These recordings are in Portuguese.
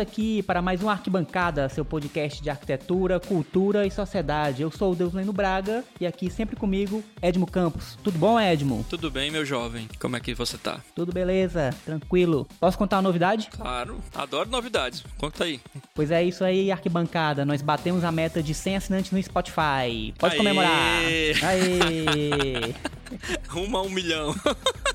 aqui para mais um Arquibancada, seu podcast de arquitetura, cultura e sociedade. Eu sou o Deus Leno Braga e aqui sempre comigo, Edmo Campos. Tudo bom, Edmo? Tudo bem, meu jovem. Como é que você tá? Tudo beleza, tranquilo. Posso contar uma novidade? Claro, adoro novidades. Conta aí. Pois é isso aí, Arquibancada. Nós batemos a meta de 100 assinantes no Spotify. Pode Aê! comemorar. Aê! Rumo a um milhão.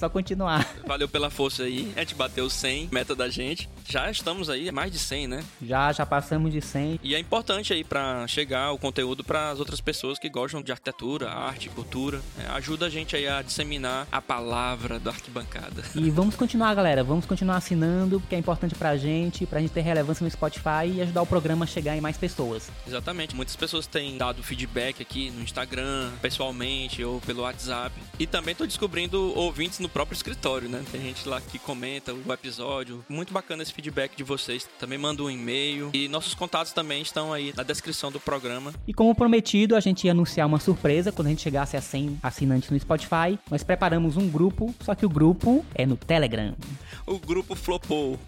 Só continuar. Valeu pela força aí. A gente bateu 100, meta da gente. Já estamos aí, mais de 100, né? Já, já passamos de 100. E é importante aí pra chegar o conteúdo para as outras pessoas que gostam de arquitetura, arte, cultura. É, ajuda a gente aí a disseminar a palavra da arquibancada. E vamos continuar, galera. Vamos continuar assinando, porque é importante pra gente, pra gente ter relevância no Spotify e ajudar o programa a chegar em mais pessoas. Exatamente. Muitas pessoas têm dado feedback aqui no Instagram, pessoalmente ou pelo WhatsApp. E também tô descobrindo ouvintes no próprio escritório, né? Tem gente lá que comenta o episódio. Muito bacana esse feedback de vocês. Também manda um e-mail. E nossos contatos também estão aí na descrição do programa. E como prometido, a gente ia anunciar uma surpresa quando a gente chegasse a 100 assinantes no Spotify. Nós preparamos um grupo, só que o grupo é no Telegram. O grupo flopou.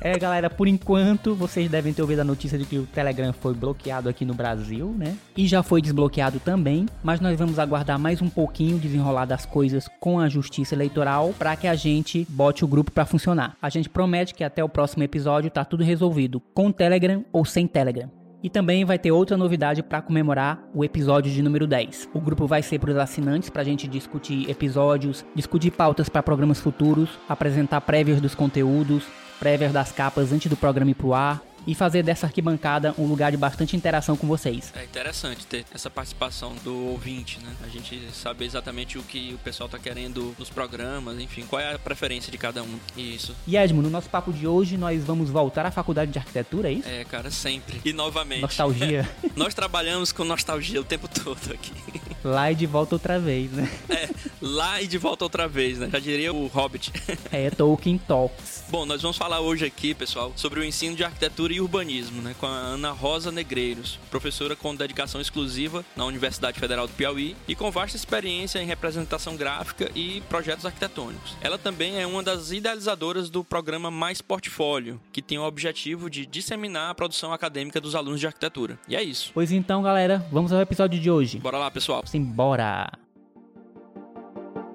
É, galera, por enquanto, vocês devem ter ouvido a notícia de que o Telegram foi bloqueado aqui no Brasil, né? E já foi desbloqueado também, mas nós vamos aguardar mais um pouquinho desenrolar das coisas com a Justiça Eleitoral para que a gente bote o grupo para funcionar. A gente promete que até o próximo episódio tá tudo resolvido, com Telegram ou sem Telegram. E também vai ter outra novidade para comemorar o episódio de número 10. O grupo vai ser para os assinantes para a gente discutir episódios, discutir pautas para programas futuros, apresentar prévias dos conteúdos, prévias das capas antes do programa ir pro ar e fazer dessa arquibancada um lugar de bastante interação com vocês. É interessante ter essa participação do ouvinte, né? A gente saber exatamente o que o pessoal tá querendo nos programas, enfim, qual é a preferência de cada um. Isso. E Edmo, no nosso papo de hoje nós vamos voltar à faculdade de arquitetura, é isso? É, cara, sempre. E novamente. Nostalgia. Nós trabalhamos com nostalgia o tempo todo aqui. Lá e de volta outra vez, né? É, lá e de volta outra vez, né? Já diria o Hobbit. É Tolkien Talks. Bom, nós vamos falar hoje aqui, pessoal, sobre o ensino de arquitetura e urbanismo, né, com a Ana Rosa Negreiros, professora com dedicação exclusiva na Universidade Federal do Piauí e com vasta experiência em representação gráfica e projetos arquitetônicos. Ela também é uma das idealizadoras do programa Mais Portfólio, que tem o objetivo de disseminar a produção acadêmica dos alunos de arquitetura. E é isso. Pois então, galera, vamos ao episódio de hoje. Bora lá, pessoal. Simbora!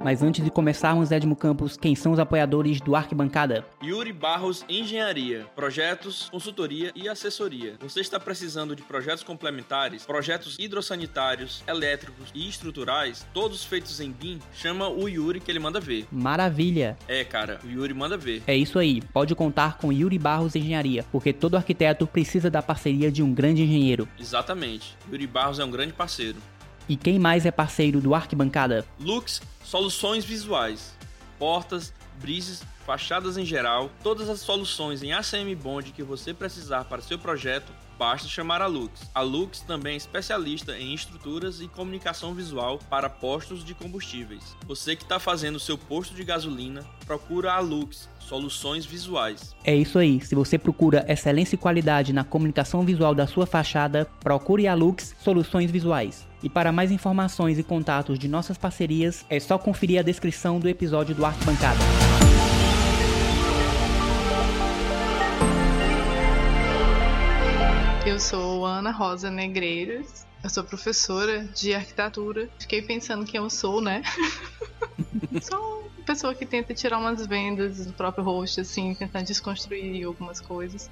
Mas antes de começarmos, Edmo Campos, quem são os apoiadores do Arquibancada? Yuri Barros Engenharia, projetos, consultoria e assessoria. Você está precisando de projetos complementares, projetos hidrossanitários, elétricos e estruturais, todos feitos em BIM? Chama o Yuri que ele manda ver. Maravilha! É, cara, o Yuri manda ver. É isso aí, pode contar com Yuri Barros Engenharia, porque todo arquiteto precisa da parceria de um grande engenheiro. Exatamente. Yuri Barros é um grande parceiro. E quem mais é parceiro do Arquibancada? Lux Soluções Visuais. Portas, brises, fachadas em geral, todas as soluções em ACM Bond que você precisar para seu projeto, basta chamar a Lux. A Lux também é especialista em estruturas e comunicação visual para postos de combustíveis. Você que está fazendo seu posto de gasolina, procura a Lux Soluções Visuais. É isso aí, se você procura excelência e qualidade na comunicação visual da sua fachada, procure a Lux Soluções Visuais. E para mais informações e contatos de nossas parcerias, é só conferir a descrição do episódio do Arquibancada. Eu sou Ana Rosa Negreiros. Eu sou professora de arquitetura. Fiquei pensando quem eu sou, né? sou uma pessoa que tenta tirar umas vendas do próprio rosto, assim, tentando desconstruir algumas coisas.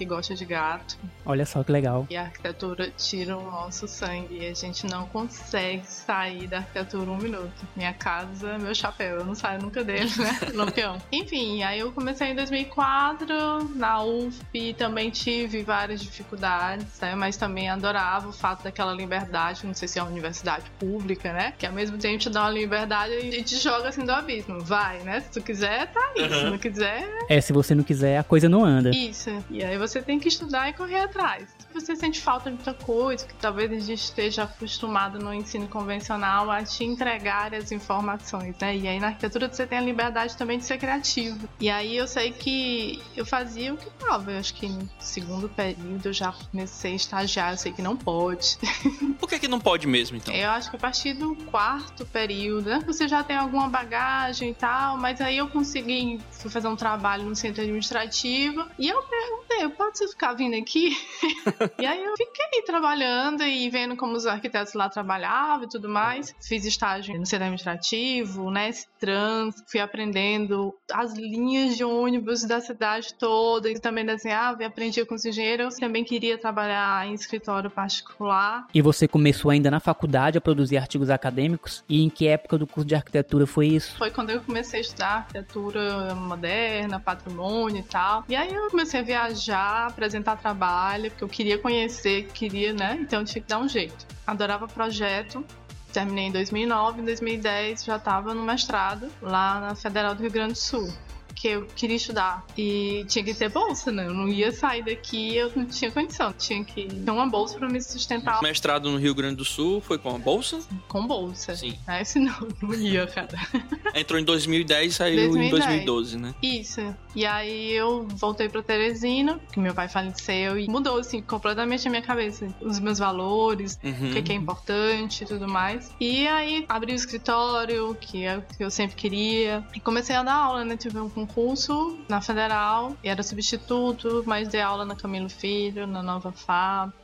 Que gosta de gato. Olha só que legal. E a arquitetura tira o nosso sangue. E a gente não consegue sair da arquitetura um minuto. Minha casa, meu chapéu. Eu não saio nunca dele, né? Lampião. Enfim, aí eu comecei em 2004 na UFP. Também tive várias dificuldades, né? Mas também adorava o fato daquela liberdade. Não sei se é uma universidade pública, né? Que ao mesmo tempo te dá uma liberdade e te joga assim do abismo. Vai, né? Se tu quiser, tá aí. Se não quiser, É, se você não quiser, a coisa não anda. isso. E aí você tem que estudar e correr atrás. Se você sente falta de muita coisa, que talvez a gente esteja acostumado no ensino convencional a te entregar as informações, né? E aí na arquitetura você tem a liberdade também de ser criativo. E aí eu sei que eu fazia o que dava. Eu acho que no segundo período eu já comecei a estagiar, eu sei que não pode. Por que, que não pode mesmo, então? Eu acho que a partir do quarto período, né, você já tem alguma bagagem e tal, mas aí eu consegui fui fazer um trabalho no centro administrativo e eu perguntei, pode você ficar vindo aqui? e aí eu fiquei trabalhando e vendo como os arquitetos lá trabalhavam e tudo mais. Fiz estágio no centro administrativo, né, trans, fui aprendendo as linhas de ônibus da cidade toda e também desenhava e aprendia com os engenheiros. Também queria trabalhar em escritório particular. E você começou ainda na faculdade a produzir artigos acadêmicos? E em que época do curso de arquitetura foi isso? Foi quando eu comecei a estudar arquitetura moderna, patrimônio e tal. E aí eu comecei a viajar, apresentar trabalho, porque eu queria conhecer, queria, né? Então tinha que dar um jeito. Adorava projeto, terminei em 2009, em 2010 já estava no mestrado lá na Federal do Rio Grande do Sul que eu queria estudar. E tinha que ter bolsa, né? Eu não ia sair daqui, eu não tinha condição. Tinha que ter uma bolsa para me sustentar. O mestrado no Rio Grande do Sul foi com a bolsa? Com bolsa. Sim. É, senão não ia, cara. Entrou em 2010 e saiu 2010. em 2012, né? Isso. E aí eu voltei para Teresina, que meu pai faleceu e mudou, assim, completamente a minha cabeça. Os meus valores, uhum. o que é importante e tudo mais. E aí abri o escritório, que é eu sempre queria. E comecei a dar aula, né? Tive um concurso na Federal, e era substituto, mas dei aula na Camilo Filho, na Nova FAP.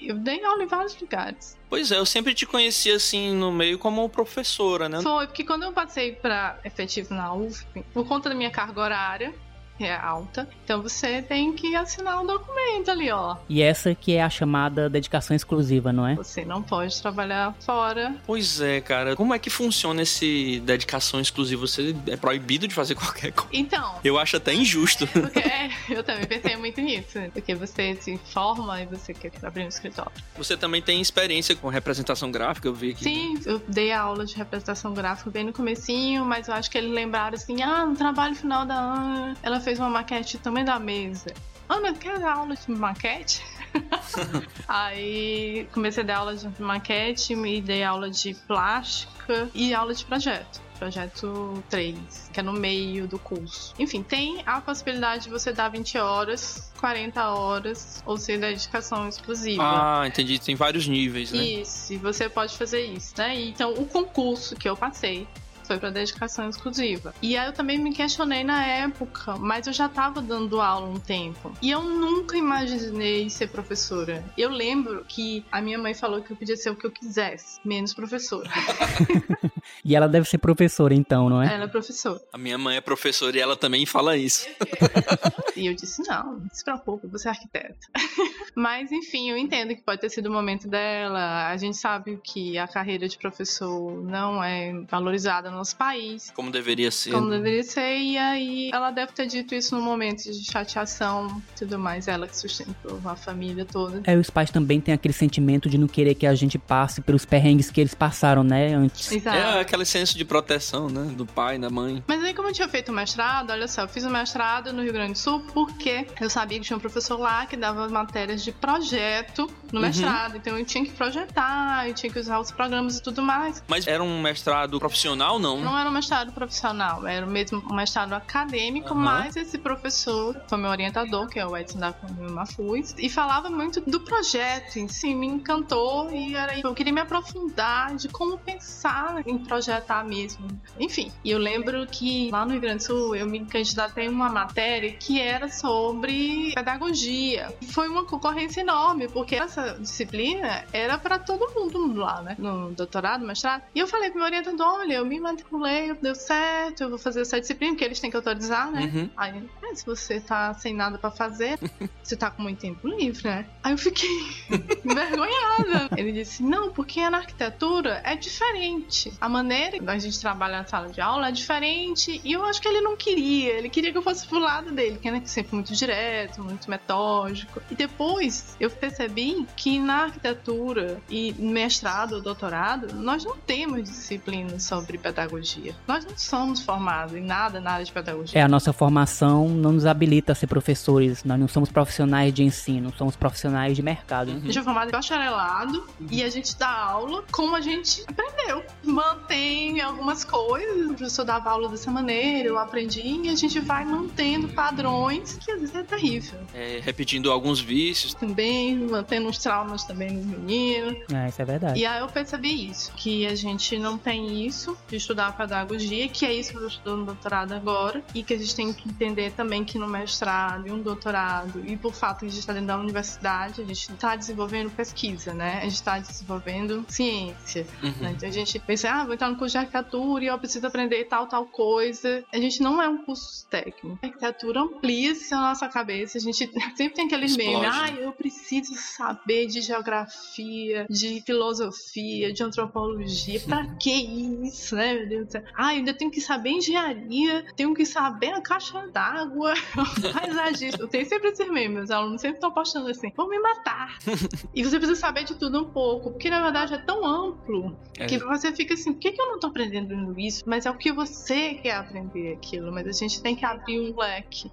Eu dei aula em vários lugares. Pois é, eu sempre te conheci assim no meio como professora, né? Foi, porque quando eu passei para efetivo na UFP, por conta da minha carga horária, é alta. Então você tem que assinar um documento ali, ó. E essa que é a chamada dedicação exclusiva, não é? Você não pode trabalhar fora. Pois é, cara. Como é que funciona esse dedicação exclusiva? Você é proibido de fazer qualquer coisa? Então. Eu acho até injusto. Porque eu também pensei muito nisso. Porque você se forma e você quer abrir um escritório. Você também tem experiência com representação gráfica, eu vi aqui. Sim, né? eu dei aula de representação gráfica bem no comecinho, mas eu acho que eles lembraram assim, ah, no trabalho final da Ana, ela fez uma maquete também da mesa. Ana, quer dar aula de maquete? aí comecei a dar aula de maquete, me dei aula de plástica e aula de projeto. Projeto 3, que é no meio do curso. Enfim, tem a possibilidade de você dar 20 horas, 40 horas, ou ser dedicação exclusiva. Ah, entendi. Tem vários níveis, né? Isso, e você pode fazer isso, né? Então, o concurso que eu passei foi para dedicação exclusiva. E aí eu também me questionei na época, mas eu já estava dando aula um tempo. E eu nunca imaginei ser professora. Eu lembro que a minha mãe falou que eu podia ser o que eu quisesse, menos professora. e ela deve ser professora então, não é? Ela é professora. A minha mãe é professora e ela também fala isso. e eu disse: não, não se preocupe, você é arquiteta. mas enfim, eu entendo que pode ter sido o momento dela. A gente sabe que a carreira de professor não é valorizada nosso país. Como deveria ser. Como né? deveria ser. E aí ela deve ter dito isso no momento de chateação e tudo mais. Ela que sustentou a família toda. É, os pais também têm aquele sentimento de não querer que a gente passe pelos perrengues que eles passaram, né, antes. Exato. É aquele senso de proteção, né, do pai, da mãe. Mas aí como eu tinha feito o mestrado, olha só, eu fiz o mestrado no Rio Grande do Sul porque eu sabia que tinha um professor lá que dava matérias de projeto no uhum. mestrado. Então eu tinha que projetar, eu tinha que usar os programas e tudo mais. Mas era um mestrado profissional, não? Não era um mestrado profissional, era mesmo um mestrado acadêmico, uhum. mas esse professor foi meu orientador, que é o Edson da Mafuz, e falava muito do projeto em si, me encantou e era eu queria me aprofundar de como pensar em projetar mesmo. Enfim, e eu lembro que lá no Rio Grande do Sul eu me candidatei a uma matéria que era sobre pedagogia. Foi uma concorrência enorme, porque essa disciplina era para todo mundo lá, né? No doutorado, mestrado. E eu falei pro meu orientador, olha, eu me matriculei, deu certo, eu vou fazer essa disciplina, porque eles têm que autorizar, né? Uhum. Aí, é, se você tá sem nada pra fazer, você tá com muito tempo livre, né? Aí eu fiquei envergonhada. Ele disse, não, porque na arquitetura é diferente. A maneira da gente trabalhar na sala de aula é diferente. E eu acho que ele não queria. Ele queria que eu fosse pro lado dele, que é sempre muito direto, muito metódico. E depois eu percebi que na arquitetura e mestrado ou doutorado, nós não temos disciplina sobre pedagogia. Nós não somos formados em nada na área de pedagogia. É, a nossa formação não nos habilita a ser professores. Nós não somos profissionais de ensino, somos profissionais de mercado. Uhum. A gente é formado em bacharelado uhum. e a gente dá aula como a gente aprendeu. Mantém algumas coisas, o professor dava aula dessa maneira, eu aprendi, e a gente vai mantendo padrões que às vezes é terrível. É, repetindo alguns vícios. Também, mantendo traumas também no menino. É, isso é verdade. E aí eu percebi isso, que a gente não tem isso de estudar pedagogia, que é isso que eu estou no doutorado agora, e que a gente tem que entender também que no mestrado e um doutorado, e por fato de a gente estar dentro da universidade, a gente está desenvolvendo pesquisa, né? A gente está desenvolvendo ciência. Uhum. Né? Então a gente pensa, ah, vou entrar no curso de arquitetura e eu preciso aprender tal, tal coisa. A gente não é um curso técnico. A arquitetura amplia-se a nossa cabeça. A gente sempre tem aqueles memes, ah, eu preciso saber de geografia, de filosofia, de antropologia. Pra que isso, né, meu Deus do céu? Ah, eu ainda tenho que saber engenharia, tenho que saber a caixa d'água, paisagista. Eu tenho sempre esses memes, meus alunos sempre estão postando assim, vão me matar. e você precisa saber de tudo um pouco, porque na verdade é tão amplo é. que você fica assim, por que, que eu não tô aprendendo isso? Mas é o que você quer aprender aquilo, mas a gente tem que abrir um leque.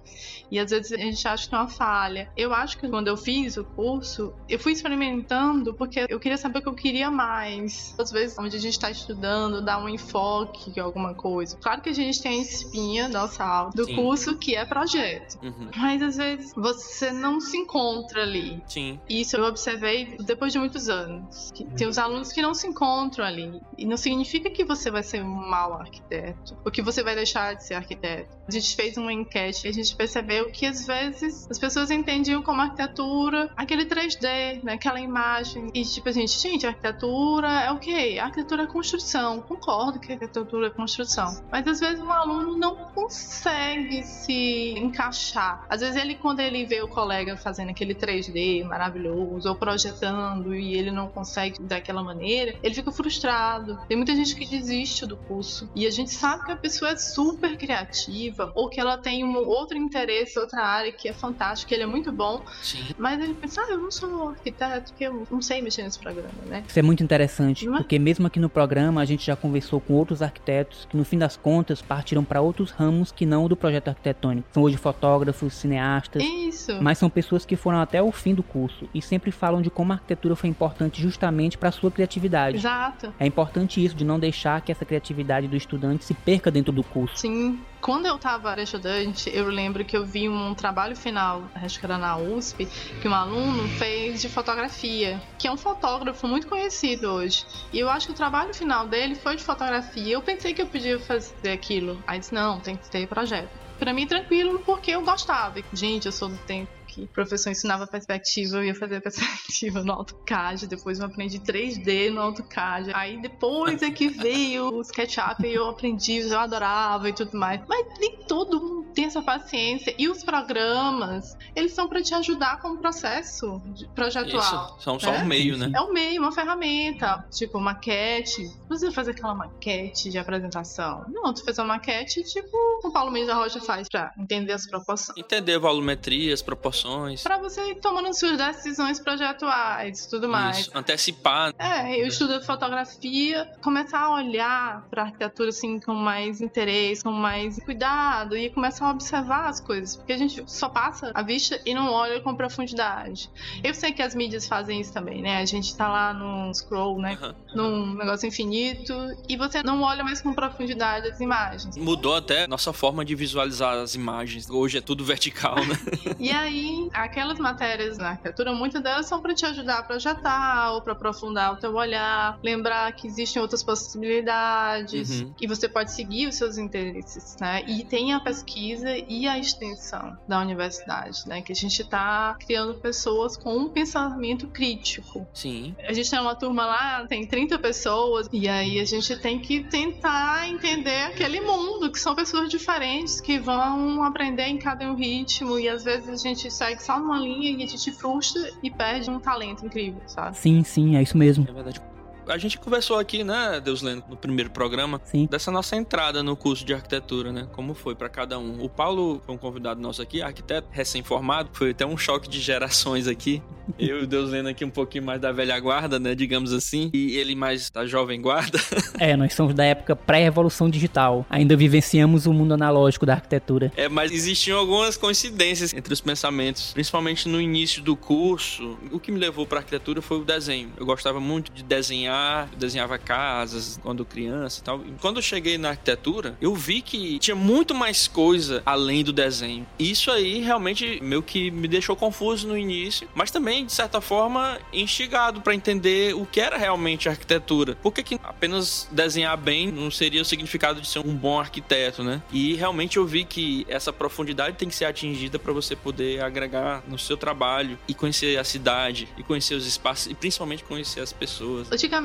E às vezes a gente acha que é uma falha. Eu acho que quando eu fiz o curso, eu fui experimentando porque eu queria saber o que eu queria mais. Às vezes, onde a gente está estudando, dá um enfoque em alguma coisa. Claro que a gente tem a espinha, nossa aula, do Sim. curso que é projeto. Uhum. Mas às vezes você não se encontra ali. Sim. Isso eu observei depois de muitos anos. Que tem os alunos que não se encontram ali. E não significa que você vai ser um mau arquiteto. Ou que você vai deixar de ser arquiteto. A gente fez uma enquete e a gente percebeu que às vezes as pessoas entendiam como arquitetura aquele 3D, né? aquela imagem. E tipo, a gente, gente, arquitetura é o quê? Arquitetura é construção. Concordo que arquitetura é construção. Mas às vezes um aluno não consegue se encaixar. Às vezes ele, quando ele vê o colega fazendo aquele 3D maravilhoso, ou projetando, e ele não consegue daquela maneira, ele fica frustrado. Tem muita gente que desiste do curso. E a gente sabe que a pessoa é super criativa, ou que ela tem um outro interesse, outra área que é fantástico, que ele é muito bom. Sim. Mas ele pensa, ah, eu não sou arquiteto, porque eu não sei mexer nesse programa, né? Isso é muito interessante, é? porque mesmo aqui no programa a gente já conversou com outros arquitetos que no fim das contas partiram para outros ramos que não o do projeto arquitetônico. São hoje fotógrafos, cineastas. Isso. Mas são pessoas que foram até o fim do curso e sempre falam de como a arquitetura foi importante justamente para sua criatividade. Exato. É importante isso de não deixar que essa criatividade do estudante se perca dentro do curso. Sim. Quando eu estava estudante, eu lembro que eu vi um trabalho final, acho que era na USP, que um aluno fez de fotografia, que é um fotógrafo muito conhecido hoje. E eu acho que o trabalho final dele foi de fotografia. Eu pensei que eu podia fazer aquilo. Aí disse, não, tem que ter projeto. Para mim, tranquilo, porque eu gostava. Gente, eu sou do tempo que o professor ensinava perspectiva, eu ia fazer perspectiva no AutoCAD, depois eu aprendi 3D no AutoCAD. Aí depois é que veio o SketchUp e eu aprendi, eu adorava e tudo mais. Mas nem todo mundo tem essa paciência. E os programas, eles são para te ajudar com o processo projetual. Isso, são só né? um meio, né? É um meio, uma ferramenta. Tipo, maquete. Não precisa fazer aquela maquete de apresentação. Não, tu fez uma maquete tipo o Paulo Mendes da Rocha faz pra entender as proporções. Entender a volumetria, as proporções para você ir tomando suas decisões projetuais tudo mais. Isso, antecipar. É, eu estudo fotografia, começar a olhar para arquitetura assim com mais interesse, com mais cuidado e começar a observar as coisas, porque a gente só passa a vista e não olha com profundidade. Eu sei que as mídias fazem isso também, né? A gente tá lá num scroll, né? Uhum. Num negócio infinito e você não olha mais com profundidade as imagens. Mudou até nossa forma de visualizar as imagens. Hoje é tudo vertical, né? e aí aquelas matérias na arquitetura, muitas delas são para te ajudar a projetar ou para aprofundar o teu olhar, lembrar que existem outras possibilidades uhum. e você pode seguir os seus interesses, né? E tem a pesquisa e a extensão da universidade, né? Que a gente está criando pessoas com um pensamento crítico. Sim. A gente tem uma turma lá, tem 30 pessoas, e aí a gente tem que tentar entender aquele mundo, que são pessoas diferentes, que vão aprender em cada um ritmo, e às vezes a gente segue só numa linha e a gente frustra e perde um talento incrível, sabe? Sim, sim, é isso mesmo. É verdade a gente conversou aqui, né, Deus Lendo, no primeiro programa, Sim. dessa nossa entrada no curso de arquitetura, né? Como foi para cada um. O Paulo foi um convidado nosso aqui, arquiteto recém-formado, foi até um choque de gerações aqui. Eu e o Deus Lendo aqui um pouquinho mais da velha guarda, né, digamos assim, e ele mais da jovem guarda. É, nós somos da época pré-revolução digital. Ainda vivenciamos o mundo analógico da arquitetura. É, mas existiam algumas coincidências entre os pensamentos, principalmente no início do curso. O que me levou para arquitetura foi o desenho. Eu gostava muito de desenhar desenhar, eu desenhava casas quando criança e tal. E quando eu cheguei na arquitetura, eu vi que tinha muito mais coisa além do desenho. Isso aí realmente meio que me deixou confuso no início, mas também, de certa forma, instigado para entender o que era realmente arquitetura. Por que, que apenas desenhar bem não seria o significado de ser um bom arquiteto, né? E realmente eu vi que essa profundidade tem que ser atingida para você poder agregar no seu trabalho e conhecer a cidade, e conhecer os espaços, e principalmente conhecer as pessoas. Antigamente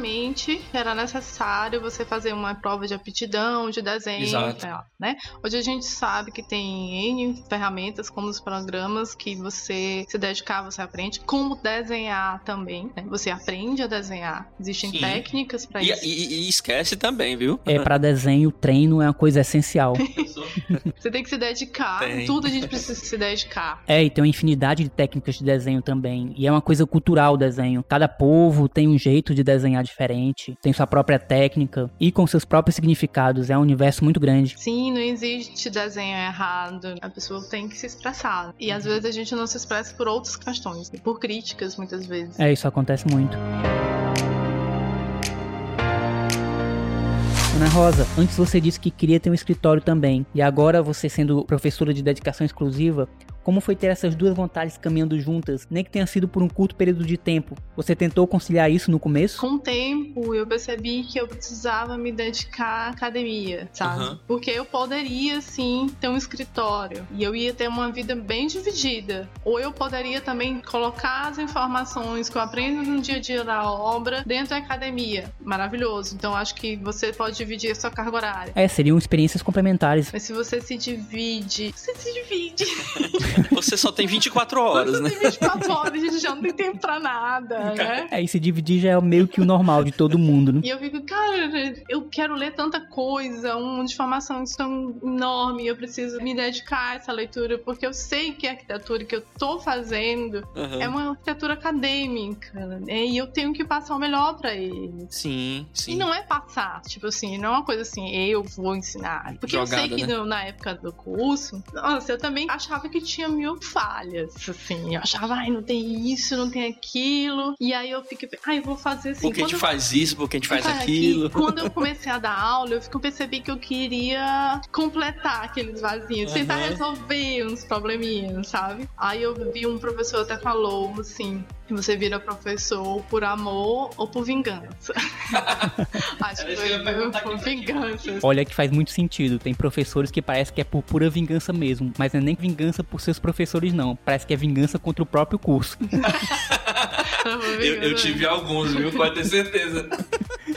era necessário você fazer uma prova de aptidão, de desenho, Exato. né? Hoje a gente sabe que tem N ferramentas, como os programas, que você se dedicar, você aprende como desenhar também. né? Você aprende a desenhar. Existem Sim. técnicas para isso. e- e esquece também, viu? É, pra desenho, treino é uma coisa essencial. Você tem que se dedicar. Tem. Tudo a gente precisa se dedicar. É, e tem uma infinidade de técnicas de desenho também. E é uma coisa cultural o desenho. Cada povo tem um jeito de desenhar diferente, tem sua própria técnica e com seus próprios significados. É um universo muito grande. Sim, não existe desenho errado. A pessoa tem que se expressar. E às vezes a gente não se expressa por outras questões, por críticas muitas vezes. É, isso acontece muito. Ana Rosa, antes você disse que queria ter um escritório também, e agora você sendo professora de dedicação exclusiva, como foi ter essas duas vontades caminhando juntas, nem que tenha sido por um curto período de tempo? Você tentou conciliar isso no começo? Com o tempo, eu percebi que eu precisava me dedicar à academia, sabe? Aham. Porque eu poderia, sim, ter um escritório e eu ia ter uma vida bem dividida. Ou eu poderia também colocar as informações que eu aprendo no dia a dia da obra dentro da academia. Maravilhoso. Então, acho que você pode dividir a sua carga horária. É, seriam experiências complementares. Mas se você se divide, você se divide. Você só tem 24 horas, Você né? tem 24 horas, a gente já não tem tempo pra nada, né? É, e se dividir já é meio que o normal de todo mundo, né? E eu fico, cara, eu quero ler tanta coisa, uma informação tão enorme, eu preciso me dedicar a essa leitura, porque eu sei que a arquitetura que eu tô fazendo Aham. é uma arquitetura acadêmica, né? e eu tenho que passar o melhor pra ele. Sim, sim. E não é passar, tipo assim, não é uma coisa assim, eu vou ensinar. Porque eu Jogada, sei que né? no- na época do curso, nossa, eu também achava que tinha mil falhas, assim. Eu achava, ai, não tem isso, não tem aquilo. E aí eu fiquei, ai, eu vou fazer assim. Por que a gente eu faz isso, por que a gente faz Cara, aquilo. que Quando eu comecei a dar aula, eu fico- percebi que eu queria completar aqueles vazios, tentar Aham. resolver uns probleminhas, sabe? Aí eu vi um professor até falou assim: você vira professor por amor ou por vingança? Acho que foi por vingança. Olha que faz muito sentido. Tem professores que parece que é por pura vingança mesmo, mas não é nem vingança por seus professores, não. Parece que é vingança contra o próprio curso. Eu, eu tive alguns, viu? Pode ter certeza.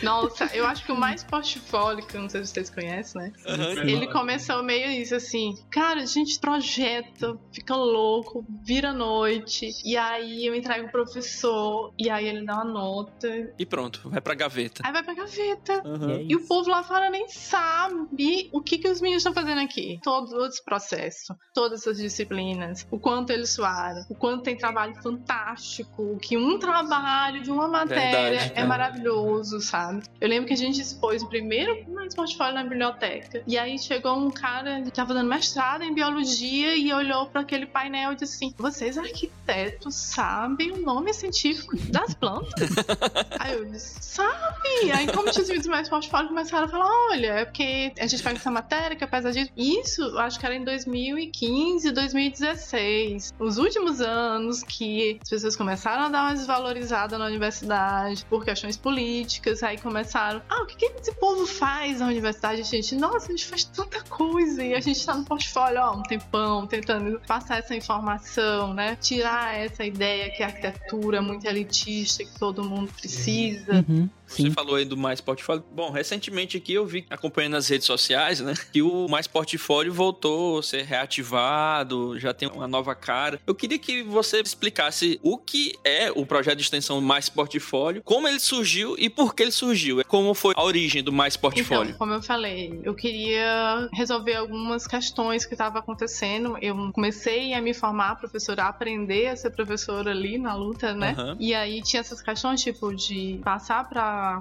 Nossa, eu acho que o mais portfólio, que eu não sei se vocês conhecem, né? Aham. Ele começou meio isso assim, cara, a gente projeta, fica louco, vira noite, e aí eu entrego o professor, e aí ele dá uma nota, E pronto, vai pra gaveta. aí vai pra gaveta. Aham. E o povo lá fora nem sabe o que, que os meninos estão fazendo aqui. Todo esse processo, todas essas disciplinas, o quanto eles suaram, o quanto tem trabalho fantástico, que um trabalho de uma matéria Verdade, é maravilhoso, sabe? Eu lembro que a gente expôs o primeiro mais portfólio na biblioteca. E aí chegou um cara que estava dando mestrado em biologia e olhou para aquele painel e disse assim: Vocês arquitetos sabem o nome científico das plantas? aí eu disse: Sabe? Aí, como tinha os mais portfólios, começaram a falar: Olha, é porque a gente pega essa matéria que apesar disso. Isso, acho que era em 2015, 2016. Os últimos anos que as pessoas começaram a dar uma desvalorizada na universidade por questões políticas. Aí começaram: Ah, o que, que esse povo faz na universidade, gente? Nossa, a gente faz tanta coisa. E a gente tá no portfólio, ó, um tempão, tentando passar essa informação, né? Tirar essa ideia que a arquitetura é muito elitista, que todo mundo precisa. Uhum, Você sim. falou aí do Mais Portfólio. Bom, recentemente aqui eu vi, acompanhando nas redes sociais, né, que o Mais Portfólio voltou a ser reativado, já tem uma nova cara. Eu queria que você explicasse o que é o projeto de extensão Mais Portfólio, como ele surgiu e por que ele surgiu. Como foi a origem do Mais Portfólio. Então, como eu falei, eu queria resolver algumas questões que estavam acontecendo. Eu comecei a me formar professora, a aprender a ser professora ali na luta, né? Aham. E aí tinha essas questões, tipo, de passar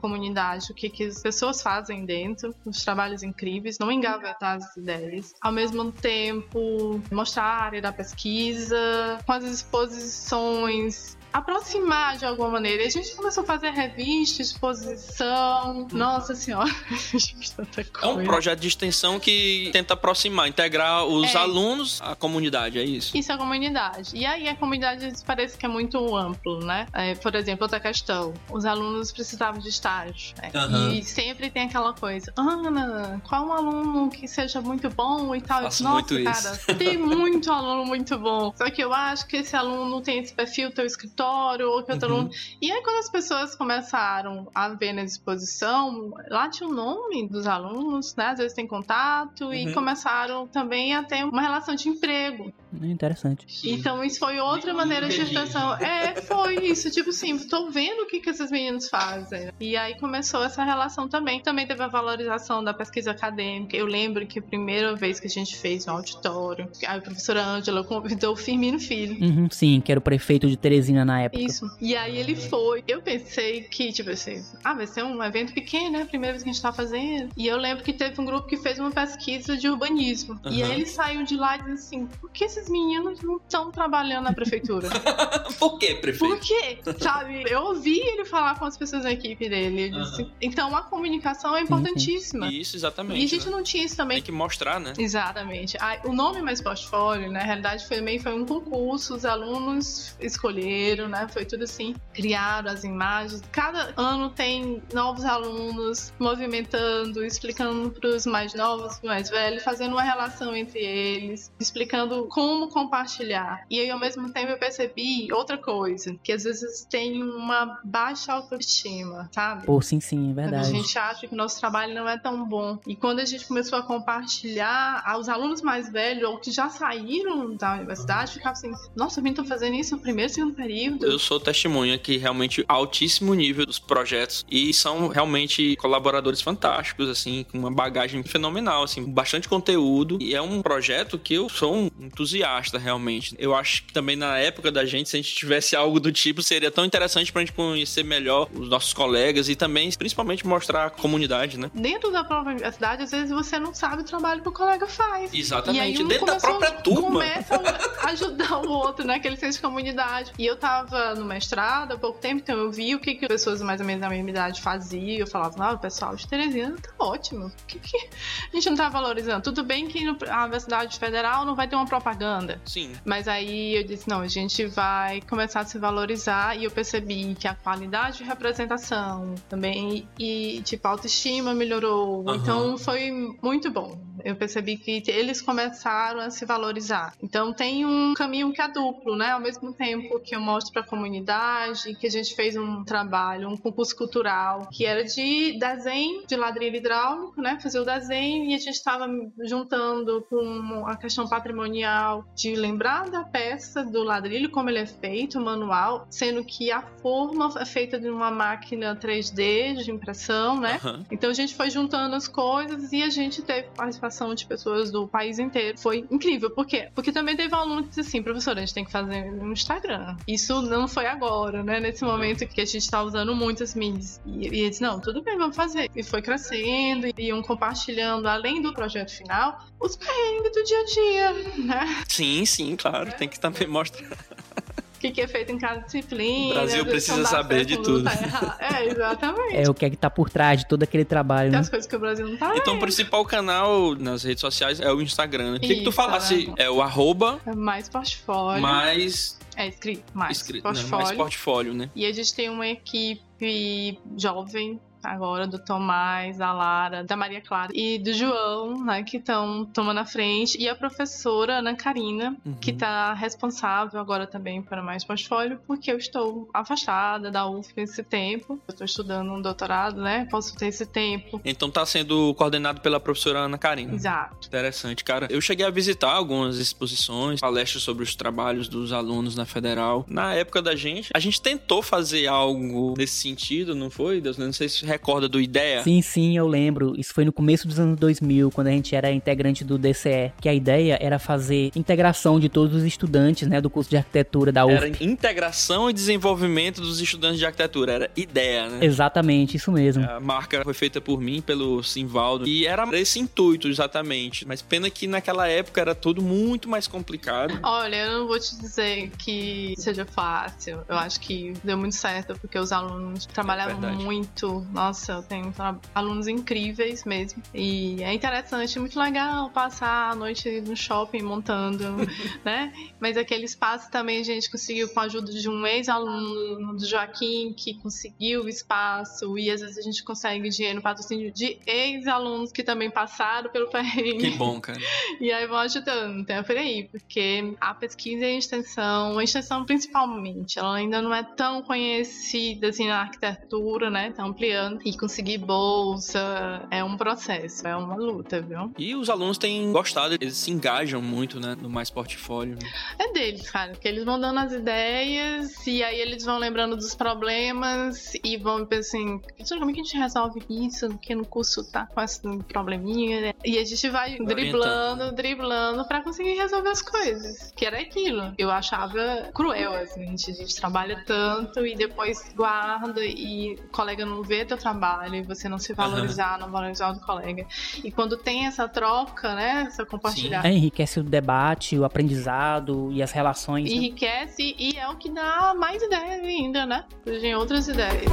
comunidade o que, que as pessoas fazem dentro, os trabalhos incríveis, não engavetar as ideias. Ao mesmo tempo, mostrar a área da pesquisa, com as exposições aproximar de alguma maneira. E a gente começou a fazer revista, exposição. Nossa senhora, tanta coisa. É um projeto de extensão que tenta aproximar, integrar os É. alunos à comunidade, é isso? Isso é a comunidade. E aí a comunidade parece que é muito amplo, né? É, por exemplo, outra questão. Os alunos precisavam de estágio. né? Aham. E sempre tem aquela coisa. Ana, qual um aluno que seja muito bom e tal? Faço Nossa, muito cara, tem muito aluno muito bom. Só que eu acho que esse aluno tem esse perfil, teu escritório, ou que outro Uhum. aluno. E aí, quando as pessoas começaram a ver na exposição, lá tinha o nome dos alunos, né? Às vezes tem contato, e Uhum. começaram também a ter uma relação de emprego. É interessante. Então isso foi outra maneira de expressão. É, foi isso. Tipo assim, tô vendo o que, que esses meninos fazem. E aí começou essa relação também. Também teve a valorização da pesquisa acadêmica. Eu lembro que a primeira vez que a gente fez um auditório, a professora Ângela convidou o Firmino Filho. Uhum, sim, que era o prefeito de Teresina na época. Isso. E aí ele foi. Eu pensei que, tipo assim, ah, vai ser um evento pequeno, né? Primeira vez que a gente tá fazendo. E eu lembro que teve um grupo que fez uma pesquisa de urbanismo. E Aham. aí eles saíram de lá e dizem assim: por que esses meninos não estão trabalhando na prefeitura? Por quê, Por prefeito? quê? Sabe? Eu ouvi ele falar com as pessoas da equipe dele. Disse, Então a comunicação é importantíssima. Isso, exatamente. E a gente né? não tinha isso também Tem que mostrar, né? Exatamente. Ah, o nome mais portfólio, na realidade, foi, também foi um concurso, os alunos escolheram, né? Foi tudo assim, criaram as imagens. Cada ano tem novos alunos movimentando, explicando para os mais novos, mais velhos, fazendo uma relação entre eles, explicando como compartilhar. E aí, ao mesmo tempo, eu percebi outra coisa, que às vezes tem uma baixa autoestima, sabe? Pô, sim, sim, é Quando a verdade. gente acha que o nosso trabalho não é tão bom. E quando a gente começou a compartilhar, aos alunos mais velhos ou que já saíram da universidade, ficavam assim: nossa, eu vim tô fazendo isso no primeiro e segundo período. Eu sou testemunha que realmente altíssimo nível dos projetos e são realmente colaboradores fantásticos, assim, com uma bagagem fenomenal, assim, bastante conteúdo. E é um projeto que eu sou um entusiasta, realmente. Eu acho que também na época da gente, se a gente tivesse algo do tipo, seria tão interessante pra gente conhecer melhor os nossos colegas e também, principalmente, mostrar a comunidade, né? Dentro da própria universidade, às vezes você não sabe o trabalho que o colega faz. Exatamente. Um Dentro da própria turma. Começa a ajudar o outro naquele senso de comunidade. E eu tava no mestrado há pouco tempo, então eu vi o que, que pessoas mais ou menos da mesma idade faziam. Eu falava, ah, o pessoal de Teresina tá ótimo. O que, que a gente não tá valorizando? Tudo bem que a Universidade Federal não vai ter uma propaganda. Sim. Mas aí eu disse, não, a gente vai começar a se valorizar e eu percebi que a qualidade de representação também e, tipo, a autoestima melhorou. Aham. Então foi muito bom. Eu percebi que eles começaram a se valorizar. Então tem um caminho que é duplo, né? Ao mesmo tempo que eu mostro para a comunidade, que a gente fez um trabalho, um concurso cultural, que era de desenho de ladrilho hidráulico, né? Fazer o desenho e a gente estava juntando com a questão patrimonial de lembrar da peça do ladrilho, como ele é feito, o manual, sendo que a forma é feita de uma máquina 3D de impressão, né? Aham. Então a gente foi juntando as coisas e a gente teve participação de pessoas do país inteiro. Foi incrível. Por quê? Porque também teve um aluno que disse assim, professor, a gente tem que fazer no Instagram. Isso não foi agora, né? Nesse momento que a gente tá usando muitas mídias. E, e ele disse, não, tudo bem, vamos fazer. E foi crescendo e iam compartilhando, além do projeto final, os perrengues do dia a dia, né? Sim, sim, claro. Tem que também mostrar. O que, que é feito em cada disciplina. O Brasil precisa não saber de não tudo. tá. É, exatamente. É o que é que tá por trás de todo aquele trabalho, Tem né? as coisas que o Brasil não tá Então, o vendo. principal canal nas redes sociais é o Instagram. né? Queria que tu falasse né? é o arroba É mais portfólio. mais É escrito mais escrito, né? portfólio. mais portfólio, né? E a gente tem uma equipe jovem agora do Tomás, da Lara, da Maria Clara e do João, né, que estão tomando a frente, e a professora Ana Karina, Uhum. que está responsável agora também para mais portfólio, porque eu estou afastada da UF esse tempo. Eu estou estudando um doutorado, né? Posso ter esse tempo. Então tá sendo coordenado pela professora Ana Karina. Exato. Interessante, cara. Eu cheguei a visitar algumas exposições, palestras sobre os trabalhos dos alunos na Federal. Na época da gente, a gente tentou fazer algo nesse sentido, não foi, Deus? Não sei se recorda do IDEA? Sim, sim, eu lembro. Isso foi no começo dos anos 2000, quando a gente era integrante do DCE, que a ideia era fazer integração de todos os estudantes, né, do curso de arquitetura da UFP. Era integração e desenvolvimento dos estudantes de arquitetura, era IDEA, né? Exatamente, isso mesmo. A marca foi feita por mim, pelo Simvaldo, e era esse intuito exatamente. Mas pena que naquela época era tudo muito mais complicado. Olha, eu não vou te dizer que seja fácil. Eu acho que deu muito certo, porque os alunos trabalharam É muito. Nossa, eu tenho alunos incríveis mesmo. E é interessante, muito legal passar a noite no shopping montando, né? Mas aquele espaço também a gente conseguiu com a ajuda de um ex-aluno do Joaquim, que conseguiu o espaço. E às vezes a gente consegue dinheiro no patrocínio de ex-alunos que também passaram pelo perrengue. Que bom, cara. E aí vão ajudando, então é por aí, porque a pesquisa e a extensão, a extensão principalmente, ela ainda não é tão conhecida assim na arquitetura, né? Tá ampliando. E conseguir bolsa é um processo, é uma luta, viu? E os alunos têm gostado, eles se engajam muito, né, no Mais Portfólio. É deles, cara, porque eles vão dando as ideias e aí eles vão lembrando dos problemas e vão pensando assim, "Professor, como é que a gente resolve isso? Porque no curso tá com esse probleminha, né? E a gente vai driblando, driblando pra conseguir resolver as coisas. Que era aquilo. Eu achava cruel, assim, a gente, a gente trabalha tanto e depois guarda e o colega não vê teu trabalho e você não se valorizar, não valorizar o do colega. E quando tem essa troca, né? Essa compartilhar. É, enriquece o debate, o aprendizado e as relações. né? enriquece e é o que dá mais ideias ainda, né? Surgem outras ideias.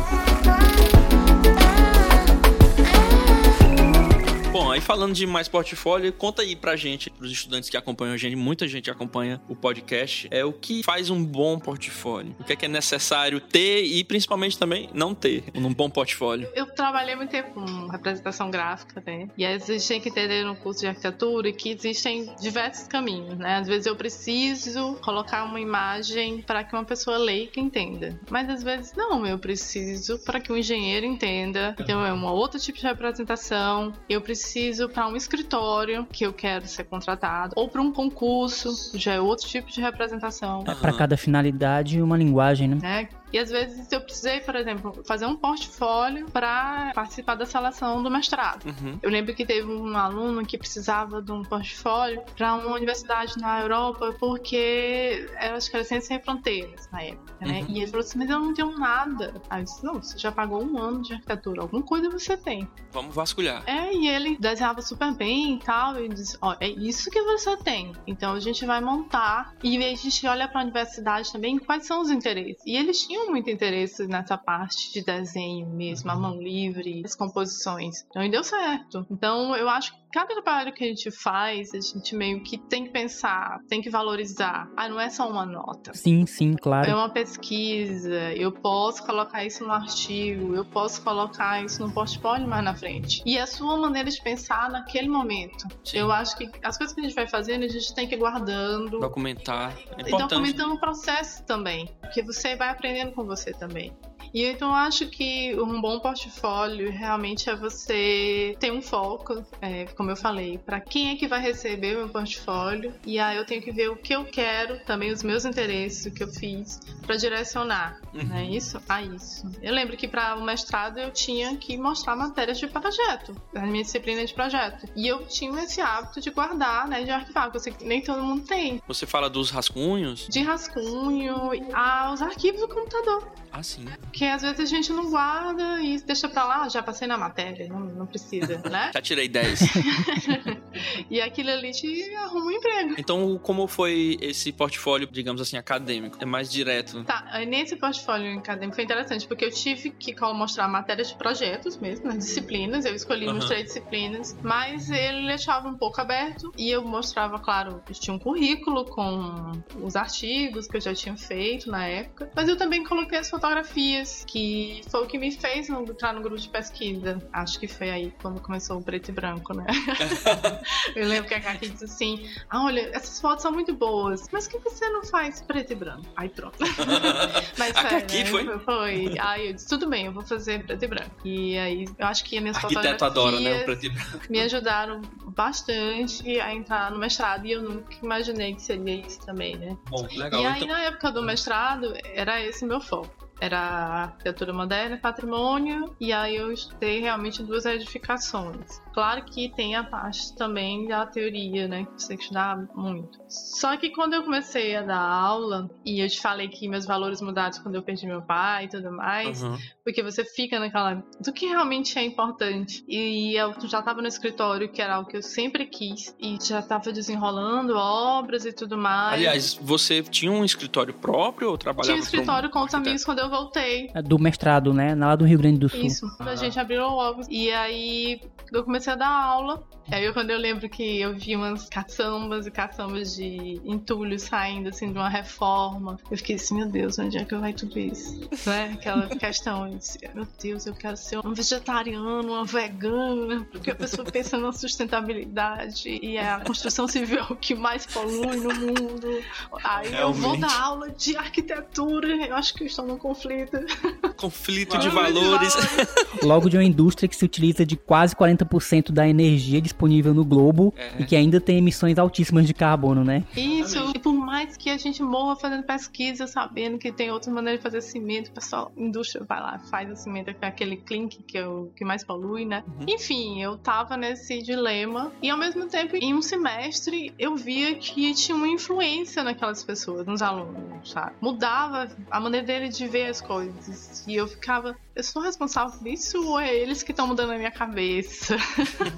Bom, aí falando de mais portfólio, conta aí pra gente, pros estudantes que acompanham a gente, muita gente acompanha o podcast, é o que faz um bom portfólio. O que é que é necessário ter e principalmente também não ter um bom portfólio. Eu trabalhei muito tempo com representação gráfica, né? E aí vocês têm que entender no curso de arquitetura que existem diversos caminhos, né? Às vezes eu preciso colocar uma imagem para que uma pessoa leiga entenda. Mas às vezes não, eu preciso para que um engenheiro entenda. Então é um outro tipo de representação. Eu preciso para um escritório que eu quero ser contratado. Ou para um concurso, já é outro tipo de representação. É, Pra cada finalidade, uma linguagem, né? né? E às vezes eu precisei, por exemplo, fazer um portfólio para participar da seleção do mestrado. Uhum. Eu lembro que teve um aluno que precisava de um portfólio para uma universidade na Europa, porque eu acho que era Ciências Sem Fronteiras na época, né? Uhum. E ele falou assim: Mas eu não tenho nada. Aí eu disse: Não, você já pagou um ano de arquitetura, alguma coisa você tem. Vamos vasculhar. É, e ele desenhava super bem e tal. E disse: Ó, é isso que você tem. Então a gente vai montar. E a gente olha para a universidade também quais são os interesses. E eles tinham muito interesse nessa parte de desenho mesmo, a mão livre, as composições. Então e deu certo. Então eu acho que cada trabalho que a gente faz, a gente meio que tem que pensar, tem que valorizar. Ah, não é só uma nota. Sim, sim, É claro. uma pesquisa, eu posso colocar isso no artigo, eu posso colocar isso no portfólio mais na frente. E a sua maneira de pensar naquele momento. Sim. Eu acho que as coisas que a gente vai fazendo, a gente tem que ir guardando. Documentar. É E documentando o processo também, porque você vai aprendendo com você também. E então eu acho que um bom portfólio realmente é você ter um foco, é, como eu falei, para quem é que vai receber o meu portfólio. E aí eu tenho que ver o que eu quero, também os meus interesses, o que eu fiz, para direcionar, Uhum. né? Isso a isso. Eu lembro que para o mestrado eu tinha que mostrar matérias de projeto, a minha disciplina de projeto. E eu tinha esse hábito de guardar, né, de arquivar, que eu sei que nem todo mundo tem Você fala dos rascunhos? de rascunho aos arquivos do computador. Ah, sim. Que às vezes a gente não guarda e deixa pra lá, já passei na matéria, não, não precisa, né? Já tirei 10. e aquilo ali te arruma um emprego. então, como foi esse portfólio, digamos assim, acadêmico? É mais direto. Tá, nesse portfólio acadêmico foi interessante, porque eu tive que mostrar matérias de projetos mesmo, nas disciplinas, eu escolhi umas três disciplinas, mas ele deixava um pouco aberto e eu mostrava, claro, eu tinha um currículo com os artigos que eu já tinha feito na época, mas eu também coloquei as fotografias, que foi o que me fez entrar no grupo de pesquisa. Acho que foi aí quando começou o preto e branco, né? eu lembro que a Kaki disse assim: ah, olha, essas fotos são muito boas, mas por que você não faz preto e branco? Aí pronto. Mas A sério, Kaki né? foi? Foi. Aí eu disse, tudo bem, eu vou fazer preto e branco. E aí eu acho que as minhas Arquiteto adora, né? O preto e branco. me ajudaram bastante a entrar no mestrado e eu nunca imaginei que seria isso também, né? Bom, legal. e aí Então, na época do mestrado era esse meu foco. Era arquitetura moderna e patrimônio, e aí eu estudei realmente duas edificações. Claro que tem a parte também da teoria, né? Que você tem que estudar muito. Só que quando eu comecei a dar aula, e eu te falei que meus valores mudaram quando eu perdi meu pai e tudo mais, uhum. porque você fica naquela. do que realmente é importante. E eu já estava no escritório, que era algo que eu sempre quis, e já estava desenrolando obras e tudo mais. Aliás, você tinha um escritório próprio ou trabalhava? Tinha um escritório um com os amigos quando eu voltei. É do mestrado, né? Lá do Rio Grande do Sul. Isso. A gente abriu logo. E aí eu comecei a dar aula. E aí quando eu lembro que eu vi umas caçambas e caçambas de entulho saindo assim de uma reforma, eu fiquei assim, meu Deus, onde é que vai tudo isso? Né? Aquela questão, eu disse, meu Deus, eu quero ser um vegetariano, uma vegana, porque a pessoa pensa na sustentabilidade e a construção civil é o que mais polui no mundo. Aí Realmente. eu vou dar aula de arquitetura, eu acho que eu estou num conflito. Conflito de valores. de valores. Logo de uma indústria que se utiliza de quase 40% da energia disponível no globo é. e que ainda tem emissões altíssimas de carbono, né? Isso, e por mais que a gente morra fazendo pesquisa, sabendo que tem outras maneiras de fazer cimento, o pessoal, a indústria vai lá, faz o cimento com aquele clink que é o que mais polui, né? Uhum. Enfim, eu tava nesse dilema e ao mesmo tempo, em um semestre, eu via que tinha uma influência naquelas pessoas, nos alunos, sabe? Mudava a maneira dele de ver as coisas. E eu ficava, eu sou responsável por isso ou é eles que estão mudando a minha cabeça?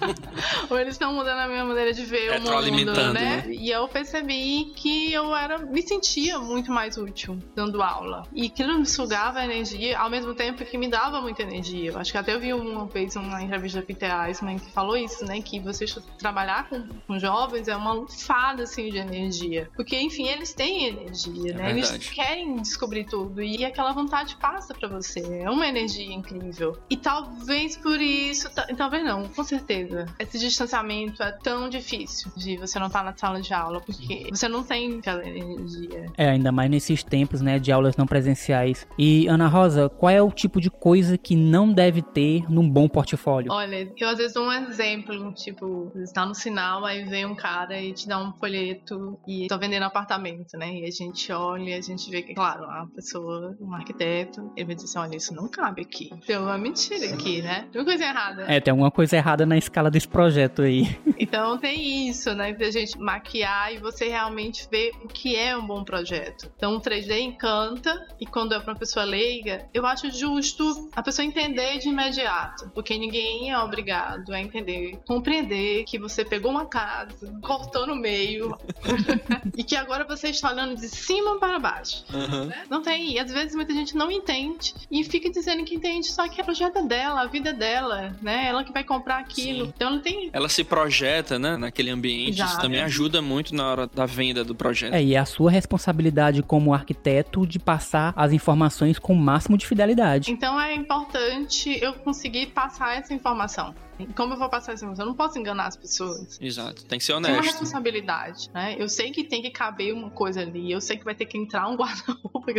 ou eles estão mudando a minha maneira de ver o mundo, né? né? E eu percebi que eu era, me sentia muito mais útil dando aula. E aquilo me sugava energia, ao mesmo tempo que me dava muita energia. Eu acho que até eu vi uma vez uma entrevista da Peter Eisman que falou isso, né? Que você trabalhar com, com jovens é uma fada, assim, de energia. Porque, enfim, eles têm energia, é né? Eles querem descobrir tudo. E aquela vontade passa para você. É uma energia incrível. E talvez por isso, talvez não, com certeza. Esse distanciamento é tão difícil de você não estar tá na sala de aula, porque você não tem aquela energia. É, ainda mais nesses tempos, né, de aulas não presenciais. E, Ana Rosa, qual é o tipo de coisa que não deve ter num bom portfólio? Olha, eu às vezes dou um exemplo, tipo, você está no sinal, aí vem um cara e te dá um folheto e tô vendendo apartamento, né? E a gente olha, a gente vê que, claro, a pessoa, um arquiteto, ele vai dizer assim, olha, isso não cabe aqui. Tem uma mentira aqui, né? Tem uma coisa errada. É, tem alguma coisa errada na escala desse projeto aí. Então tem isso, né? Da gente maquiar e você realmente ver o que é um bom projeto. Então o 3D encanta e quando é para uma pessoa leiga, eu acho justo a pessoa entender de imediato, porque ninguém é obrigado a entender, compreender que você pegou uma casa, cortou no meio e que agora você está olhando de cima para baixo. Uhum. Né? Não tem. E às vezes muita gente não entende e fica dizendo que entende, só que é o projeto dela, a vida dela, né? Ela que vai comprar aquilo. Sim. Então não tem. Ela se projeta, né, naquele ambiente. Exato. Isso também ajuda muito na hora da venda do projeto. É, e é a sua responsabilidade como arquiteto de passar as informações com o máximo de fidelidade. Então é importante eu conseguir passar essa informação. Como eu vou passar essa informação? Eu não posso enganar as pessoas. Exato, tem que ser honesto. Tem uma responsabilidade, né? Eu sei que tem que caber uma coisa ali, eu sei que vai ter que entrar um guarda-roupa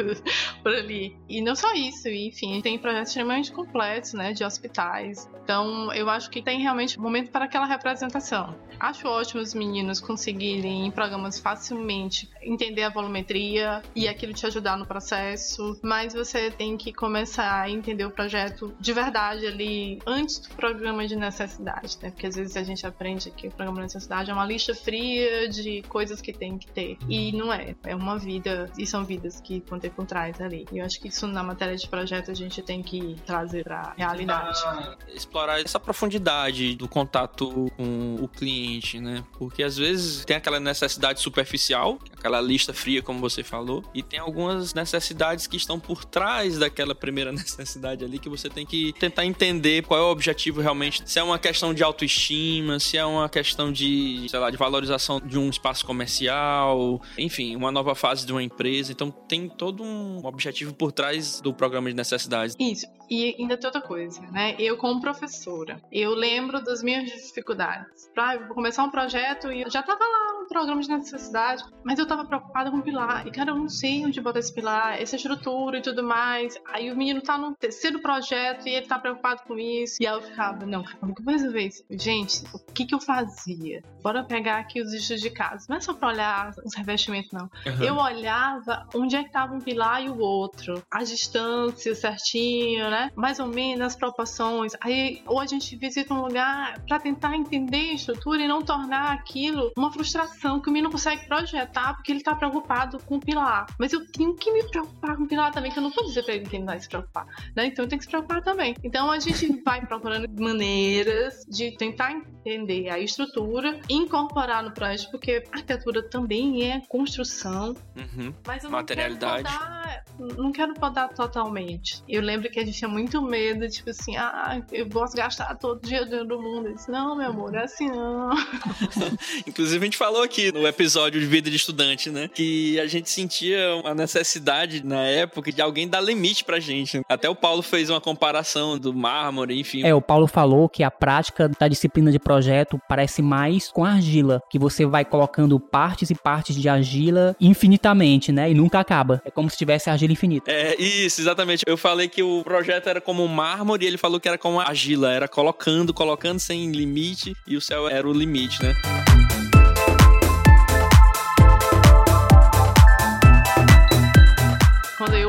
por ali. E não só isso, enfim, tem projetos extremamente completos, né, de hospitais. Então, eu acho que tem realmente um momento para aquela representação. Acho ótimo os meninos conseguirem em programas facilmente entender a volumetria e aquilo te ajudar no processo, mas você tem que começar a entender o projeto de verdade ali antes do programa de necessidade, né? Porque às vezes a gente aprende que o programa de necessidade é uma lista fria de coisas que tem que ter. E não é. É uma vida, e são vidas que vão ter por trás ali. E eu acho que isso na matéria de projeto a gente tem que trazer pra realidade. Ah, explorar essa profundidade do contato com o cliente, né? Porque às vezes tem aquela necessidade superficial, aquela lista fria, como você falou, e tem algumas necessidades que estão por trás daquela primeira necessidade ali que você tem que tentar entender qual é o objetivo realmente se é uma questão de autoestima, se é uma questão de, sei lá, de valorização de um espaço comercial, enfim, uma nova fase de uma empresa. Então tem todo um objetivo por trás do programa de necessidades. Isso. E ainda tem outra coisa, né? Eu, como professora, eu lembro das minhas dificuldades. Pra, vou começar um projeto e eu já tava lá programa de necessidade, mas eu tava preocupada com o pilar. E, cara, eu não sei onde botar esse pilar, essa estrutura e tudo mais. Aí o menino tá no terceiro projeto e ele tá preocupado com isso. E aí eu ficava, não, como que eu vou resolver isso? Gente, o que que eu fazia? Bora pegar aqui os lixos de casa. Não é só pra olhar os revestimentos, não. Uhum. Eu olhava onde é que tava um pilar e o outro. As distâncias certinho, né? Mais ou menos as proporções. Aí, ou a gente visita um lugar para tentar entender a estrutura e não tornar aquilo uma frustração que o menino consegue projetar porque ele tá preocupado com o pilar. Mas eu tenho que me preocupar com o pilar também, que eu não vou dizer pra ele que ele não vai se preocupar, né? Então eu tenho que se preocupar também. Então a gente vai procurando maneiras de tentar entender a estrutura, incorporar no projeto, porque arquitetura também é construção. Uhum. Mas eu não Materialidade. Quero podar, não quero podar totalmente. Eu lembro que a gente tinha muito medo, tipo assim, ah, eu posso gastar todo dia do mundo. Eu disse, não, meu amor, é assim não. Inclusive, a gente falou aqui no episódio de vida de estudante, né? Que a gente sentia uma necessidade na época de alguém dar limite pra gente. Até o Paulo fez uma comparação do mármore, enfim. É, o Paulo falou que a prática da disciplina de projeto parece mais com argila, que você vai colocando partes e partes de argila infinitamente, né? E nunca acaba. É como se tivesse argila infinita. É, isso, exatamente. Eu falei que o projeto era como mármore e ele falou que era como argila, era colocando, colocando sem limite e o céu era o limite, né?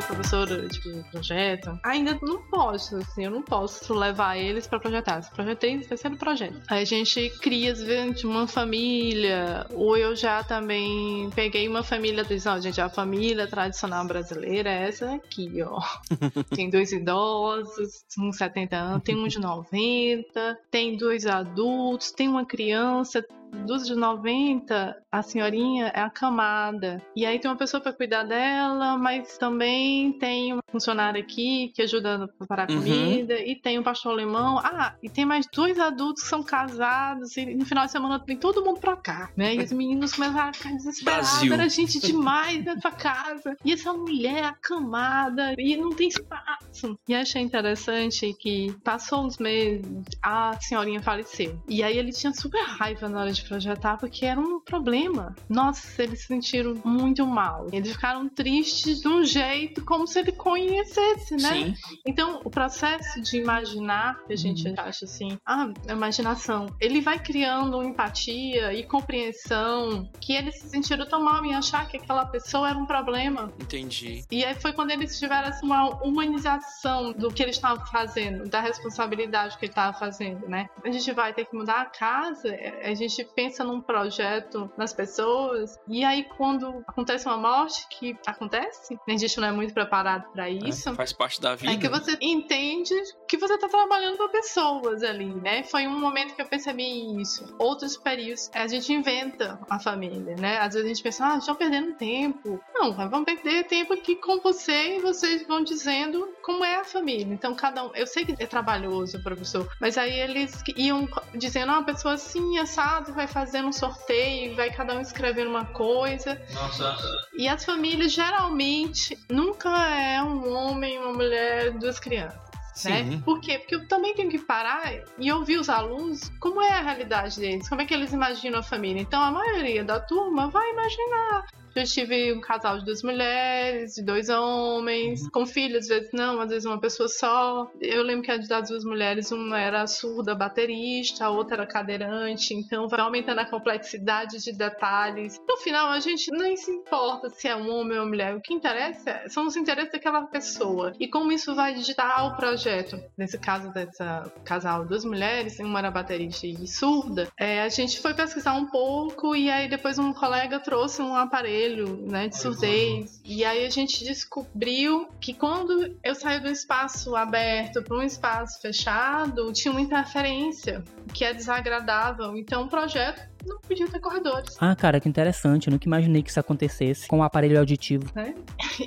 Professora de projeto, ainda não posso, assim, eu não posso levar eles para projetar. Se projetei no terceiro projeto. Aí a gente cria, às vezes, uma família, ou eu já também peguei uma família, diz, ó, gente, a família tradicional brasileira é essa aqui, ó. tem dois idosos, uns 70 anos, tem um de 90, tem dois adultos, tem uma criança, dos de 90, a senhorinha é acamada. E aí tem uma pessoa para cuidar dela, mas também tem uma funcionária aqui que ajuda a preparar uhum. comida. E tem um pastor alemão. Ah, e tem mais dois adultos que são casados. E no final de semana tem todo mundo pra cá, né? E os meninos começaram a ficar desesperados. Era gente demais nessa casa. E essa mulher acamada. E não tem espaço. E achei interessante que passou uns meses, a senhorinha faleceu. E aí ele tinha super raiva na hora de projetar porque era um problema. Nossa, eles se sentiram muito mal. Eles ficaram tristes de um jeito como se ele conhecesse, né? Sim. Então, o processo de imaginar, que a gente uhum. acha assim, ah, imaginação, ele vai criando empatia e compreensão que eles se sentiram tão mal em achar que aquela pessoa era um problema. Entendi. E aí foi quando eles tiveram assim, uma humanização do que eles estavam fazendo, da responsabilidade que ele estava fazendo, né? A gente vai ter que mudar a casa, é, a gente pensa num projeto nas pessoas e aí quando acontece uma morte que acontece, a gente não é muito preparado para é, isso. É, faz parte da vida. É que você entende que você tá trabalhando com pessoas ali, né? Foi um momento que eu percebi isso. Outros períodos, a gente inventa a família, né? Às vezes a gente pensa, ah, estão perdendo tempo. Não, vamos perder tempo aqui com você e vocês vão dizendo como é a família. Então, cada um, eu sei que é trabalhoso, professor, mas aí eles iam dizendo, ah, uma pessoa assim, assado, vai fazendo um sorteio, vai cada um escrevendo uma coisa. Nossa. E as famílias geralmente nunca é um homem, uma mulher, duas crianças. Né? Por quê? Porque eu também tenho que parar e ouvir os alunos como é a realidade deles, como é que eles imaginam a família. Então a maioria da turma vai imaginar já tive um casal de duas mulheres, de dois homens, uhum. com filhos, às vezes não, às vezes uma pessoa só. Eu lembro que das duas mulheres, uma era surda baterista, a outra era cadeirante, então vai aumentando a complexidade de detalhes. No final, a gente nem se importa se é um homem ou uma mulher, o que interessa são os interesses daquela pessoa e como isso vai digitar o projeto. Nesse caso dessa casal, duas mulheres, uma era baterista e surda, é, a gente foi pesquisar um pouco e aí depois um colega trouxe um aparelho né, de surdez. E aí a gente descobriu que quando eu saio do espaço aberto para um espaço fechado, tinha uma interferência que é desagradável. Então o projeto não podia ter corredores. Ah, cara, que interessante. Eu nunca imaginei que isso acontecesse com o um aparelho auditivo. Né?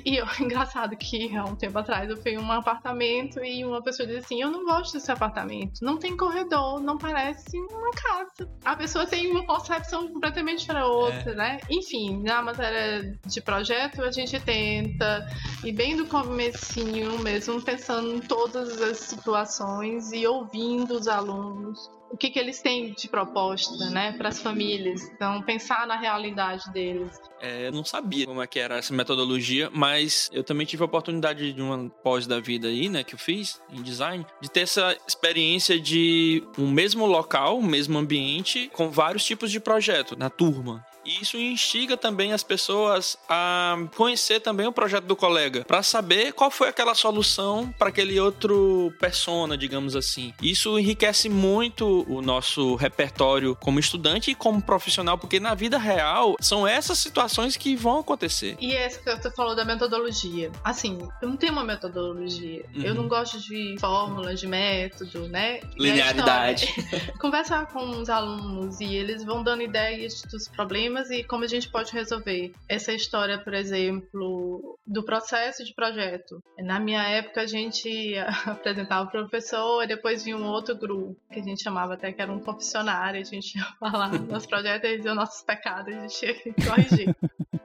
E eu, engraçado que há um tempo atrás eu fui em um apartamento e uma pessoa disse assim: Eu não gosto desse apartamento. Não tem corredor, não parece uma casa. A pessoa tem uma concepção completamente para outra, é. né? Enfim, na matéria de projeto a gente tenta e bem do comecinho mesmo, pensando em todas as situações e ouvindo os alunos o que, que eles têm de proposta, né, para as famílias. Então, pensar na realidade deles. É, eu não sabia como é que era essa metodologia, mas eu também tive a oportunidade de uma pós da vida aí, né, que eu fiz em design, de ter essa experiência de um mesmo local, um mesmo ambiente, com vários tipos de projeto na turma. E isso instiga também as pessoas a conhecer também o projeto do colega, para saber qual foi aquela solução para aquele outro persona, digamos assim. Isso enriquece muito o nosso repertório como estudante e como profissional, porque na vida real são essas situações que vão acontecer. E é isso que você falou da metodologia. Assim, eu não tenho uma metodologia. Uhum. Eu não gosto de fórmula, de método, né? Linearidade. Conversar com os alunos e eles vão dando ideias dos problemas problemas e como a gente pode resolver. Essa história, por exemplo, do processo de projeto. Na minha época, a gente apresentava o professor e depois vinha um outro grupo, que a gente chamava até que era um confessionário, a gente ia falar nos projetos e nossos pecados, a gente tinha que corrigir.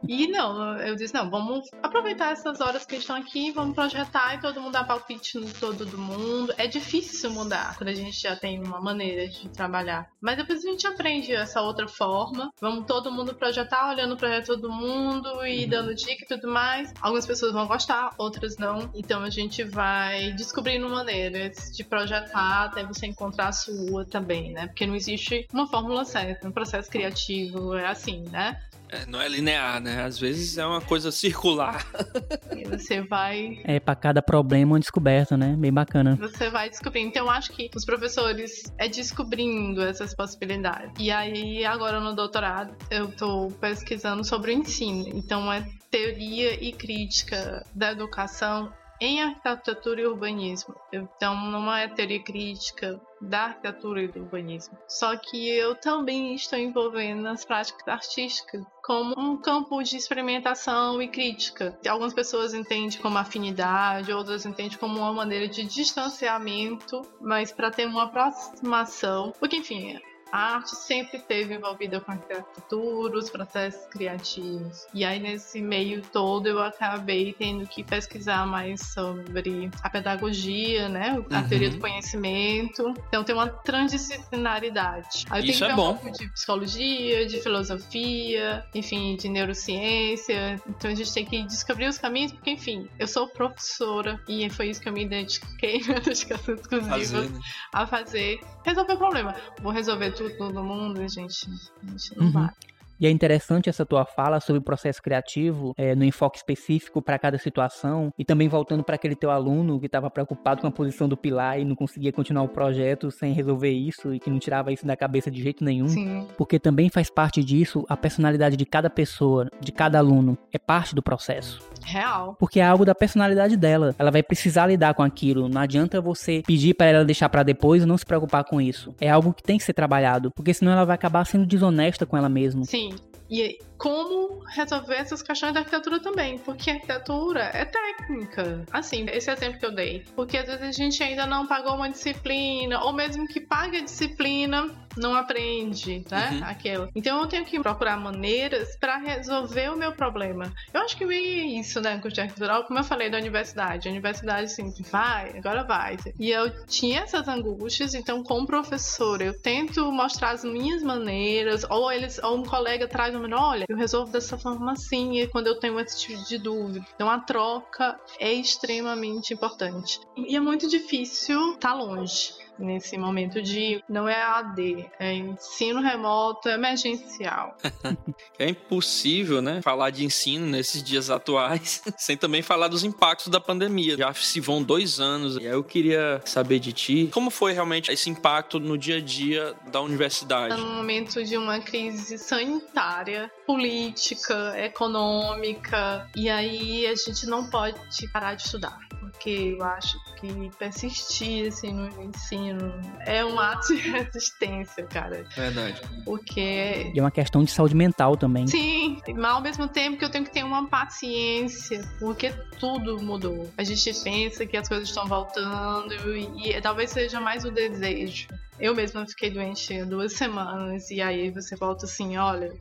E não, eu disse, não, vamos aproveitar essas horas que estão aqui, vamos projetar e todo mundo dar palpite no todo do mundo. É difícil mudar quando a gente já tem uma maneira de trabalhar. Mas depois a gente aprende essa outra forma. Vamos todo mundo projetar, olhando o projeto do mundo e uhum. dando dica e tudo mais. Algumas pessoas vão gostar, outras não. Então a gente vai descobrindo maneiras de projetar até você encontrar a sua também, né? Porque não existe uma fórmula certa. Um processo criativo é assim, né? É, não é linear, né? Às vezes é uma coisa circular. E você vai. É, para cada problema uma descoberta, né? Bem bacana. Você vai descobrindo. Então, eu acho que os professores é descobrindo essas possibilidades. E aí, agora no doutorado, eu tô pesquisando sobre o ensino. Então, é teoria e crítica da educação em arquitetura e urbanismo. Então, não é teoria crítica da arquitetura e do urbanismo. Só que eu também estou envolvendo nas práticas artísticas como um campo de experimentação e crítica. Algumas pessoas entendem como afinidade, outras entendem como uma maneira de distanciamento, mas para ter uma aproximação. Porque, enfim, a arte sempre esteve envolvida com a arquitetura, os processos criativos. E aí, nesse meio todo, eu acabei tendo que pesquisar mais sobre a pedagogia, né? A uhum. teoria do conhecimento. Então, tem uma transdisciplinaridade. Aí, Isso é bom. um pouco de psicologia, de filosofia, enfim, de neurociência. Então, a gente tem que descobrir os caminhos, porque, enfim, eu sou professora e foi isso que eu me dediquei, minha dedicação exclusiva, a fazer. Resolver o problema. Vou resolver todo mundo, a gente, a gente não uhum. vai. E é interessante essa tua fala sobre o processo criativo, é, no enfoque específico para cada situação, e também voltando para aquele teu aluno que estava preocupado com a posição do pilar e não conseguia continuar o projeto sem resolver isso e que não tirava isso da cabeça de jeito nenhum. Sim. Porque também faz parte disso a personalidade de cada pessoa, de cada aluno. É parte do processo. Real. Porque é algo da personalidade dela. Ela vai precisar lidar com aquilo. Não adianta você pedir para ela deixar para depois e não se preocupar com isso. É algo que tem que ser trabalhado, porque senão ela vai acabar sendo desonesta com ela mesma. Sim. E como resolver essas questões da arquitetura também, porque a arquitetura é técnica. Assim, esse exemplo que eu dei. Porque às vezes a gente ainda não pagou uma disciplina, ou mesmo que pague a disciplina, não aprende, né? Uhum. Então eu tenho que procurar maneiras para resolver o meu problema. Eu acho que é isso, né, curso de arquitetura, como eu falei da universidade. A universidade, assim, vai, agora vai. E eu tinha essas angústias, então, como professora, eu tento mostrar as minhas maneiras, ou eles, ou um colega traz uma, olha, eu resolvo dessa forma assim, e quando eu tenho esse tipo de dúvida. Então a troca é extremamente importante. E é muito difícil estar tá longe nesse momento de não é AD, é ensino remoto emergencial. é impossível, né, falar de ensino nesses dias atuais sem também falar dos impactos da pandemia. Já se vão dois anos e aí eu queria saber de ti como foi realmente esse impacto no dia a dia da universidade. No momento de uma crise sanitária, política, econômica e aí a gente não pode parar de estudar porque eu acho que persistir assim, no ensino é um ato de resistência, cara. Verdade. Porque. E é uma questão de saúde mental também. Sim, mas ao mesmo tempo que eu tenho que ter uma paciência, porque tudo mudou. A gente pensa que as coisas estão voltando e, e talvez seja mais o desejo. Eu mesma fiquei doente duas semanas e aí você volta assim, olha,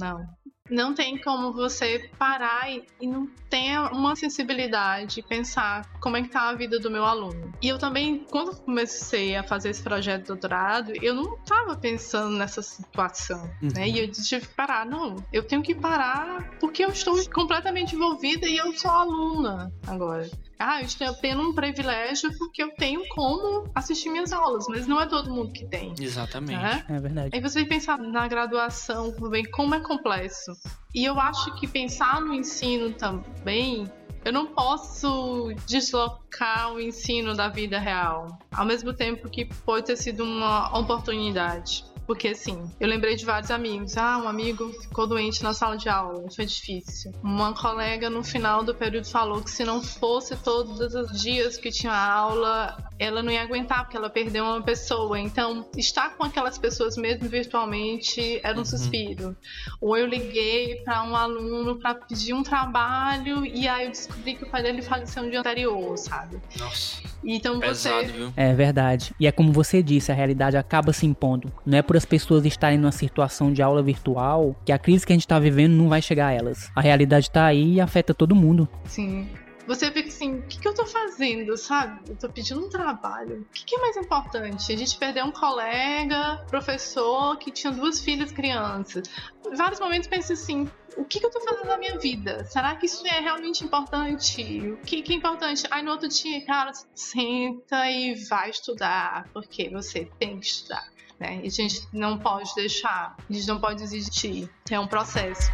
não, não tem como você parar e, e não ter uma sensibilidade, pensar como é que tá a vida do meu aluno. E eu também, quando comecei a fazer esse projeto de doutorado, eu não estava pensando nessa situação, uhum. né? E eu tive que parar. Não, eu tenho que parar porque eu estou completamente envolvida e eu sou aluna agora ah, eu estou tendo um privilégio porque eu tenho como assistir minhas aulas, mas não é todo mundo que tem. Exatamente. Né? É verdade. Aí você pensar na graduação também, como é complexo. E eu acho que pensar no ensino também eu não posso deslocar o ensino da vida real, ao mesmo tempo que pode ter sido uma oportunidade. Porque assim, eu lembrei de vários amigos. Ah, um amigo ficou doente na sala de aula, foi difícil. Uma colega no final do período falou que se não fosse todos os dias que tinha aula, ela não ia aguentar, porque ela perdeu uma pessoa. Então, estar com aquelas pessoas mesmo virtualmente era um uhum. suspiro. Ou eu liguei para um aluno para pedir um trabalho e aí eu descobri que o pai dele faleceu no dia anterior, sabe? Nossa. Então Pesado, você. Viu? É verdade. E é como você disse, a realidade acaba se impondo. Não é por as pessoas estarem numa situação de aula virtual que a crise que a gente tá vivendo não vai chegar a elas. A realidade tá aí e afeta todo mundo. Sim você fica assim, o que, que eu tô fazendo, sabe? Eu tô pedindo um trabalho. O que, que é mais importante? A gente perdeu um colega, professor, que tinha duas filhas crianças. Em vários momentos penso assim, o que, que eu tô fazendo na minha vida? Será que isso é realmente importante? O que, que é importante? Aí no outro dia, cara, senta e vai estudar, porque você tem que estudar. Né? E a gente não pode deixar, a gente não pode desistir. É um processo.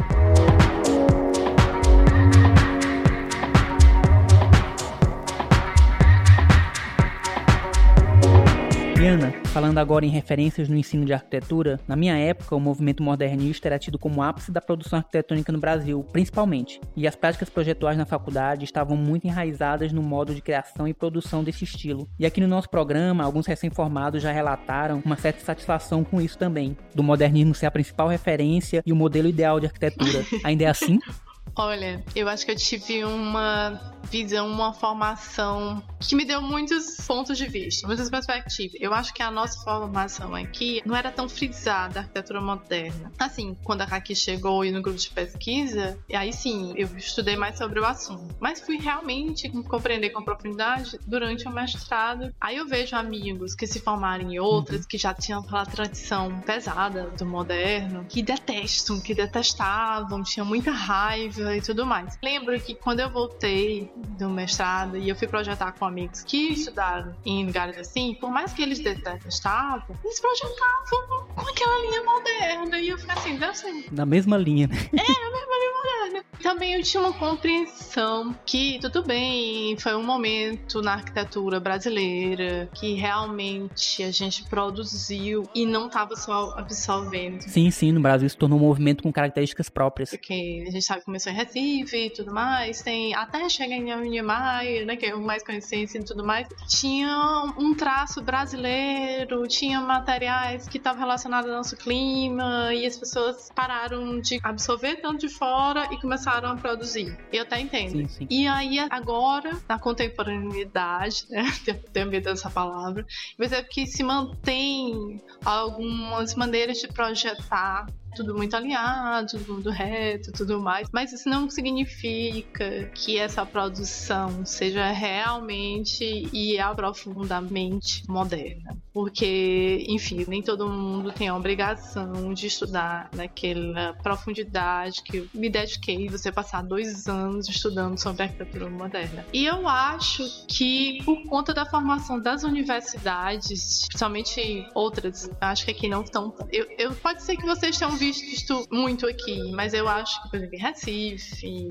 Falando agora em referências no ensino de arquitetura, na minha época o movimento modernista era tido como ápice da produção arquitetônica no Brasil, principalmente, e as práticas projetuais na faculdade estavam muito enraizadas no modo de criação e produção desse estilo. E aqui no nosso programa, alguns recém-formados já relataram uma certa satisfação com isso também, do modernismo ser a principal referência e o modelo ideal de arquitetura. Ainda é assim? Olha, eu acho que eu tive uma visão, uma formação que me deu muitos pontos de vista, muitas perspectivas. Eu acho que a nossa formação aqui não era tão frisada a arquitetura moderna. Assim, quando a Kaki chegou e no grupo de pesquisa, aí sim, eu estudei mais sobre o assunto. Mas fui realmente compreender com profundidade durante o mestrado. Aí eu vejo amigos que se formaram em outras, uhum. que já tinham aquela tradição pesada do moderno, que detestam, que detestavam, tinham muita raiva e tudo mais. Lembro que quando eu voltei do mestrado e eu fui projetar com amigos que estudaram em lugares assim, por mais que eles detestavam, eles projetavam com aquela linha moderna. E eu fiquei assim, deve ser. Na mesma linha, né? É, na mesma linha moderna. Também eu tinha uma compreensão que, tudo bem, foi um momento na arquitetura brasileira que realmente a gente produziu e não estava só absorvendo. Sim, sim, no Brasil se tornou um movimento com características próprias. Porque a gente sabe que começou em Recife e tudo mais, tem até chegar em Niemeyer, né, que é o mais conhecido e tudo mais, tinha um traço brasileiro, tinha materiais que estavam relacionados ao nosso clima e as pessoas pararam de absorver tanto de fora e começaram a produzir. Eu até entendo. Sim, sim. E aí agora, na contemporaneidade, né, tenho medo dessa palavra, mas é que se mantém algumas maneiras de projetar tudo muito alinhado, tudo reto, tudo mais. Mas isso não significa que essa produção seja realmente e aprofundadamente moderna. Porque, enfim, nem todo mundo tem a obrigação de estudar naquela profundidade que me dediquei você passar dois anos estudando sobre arquitetura moderna. E eu acho que por conta da formação das universidades, principalmente outras, acho que aqui não estão. Eu, eu, pode ser que vocês tenham visto muito aqui, mas eu acho que, por exemplo, em Recife,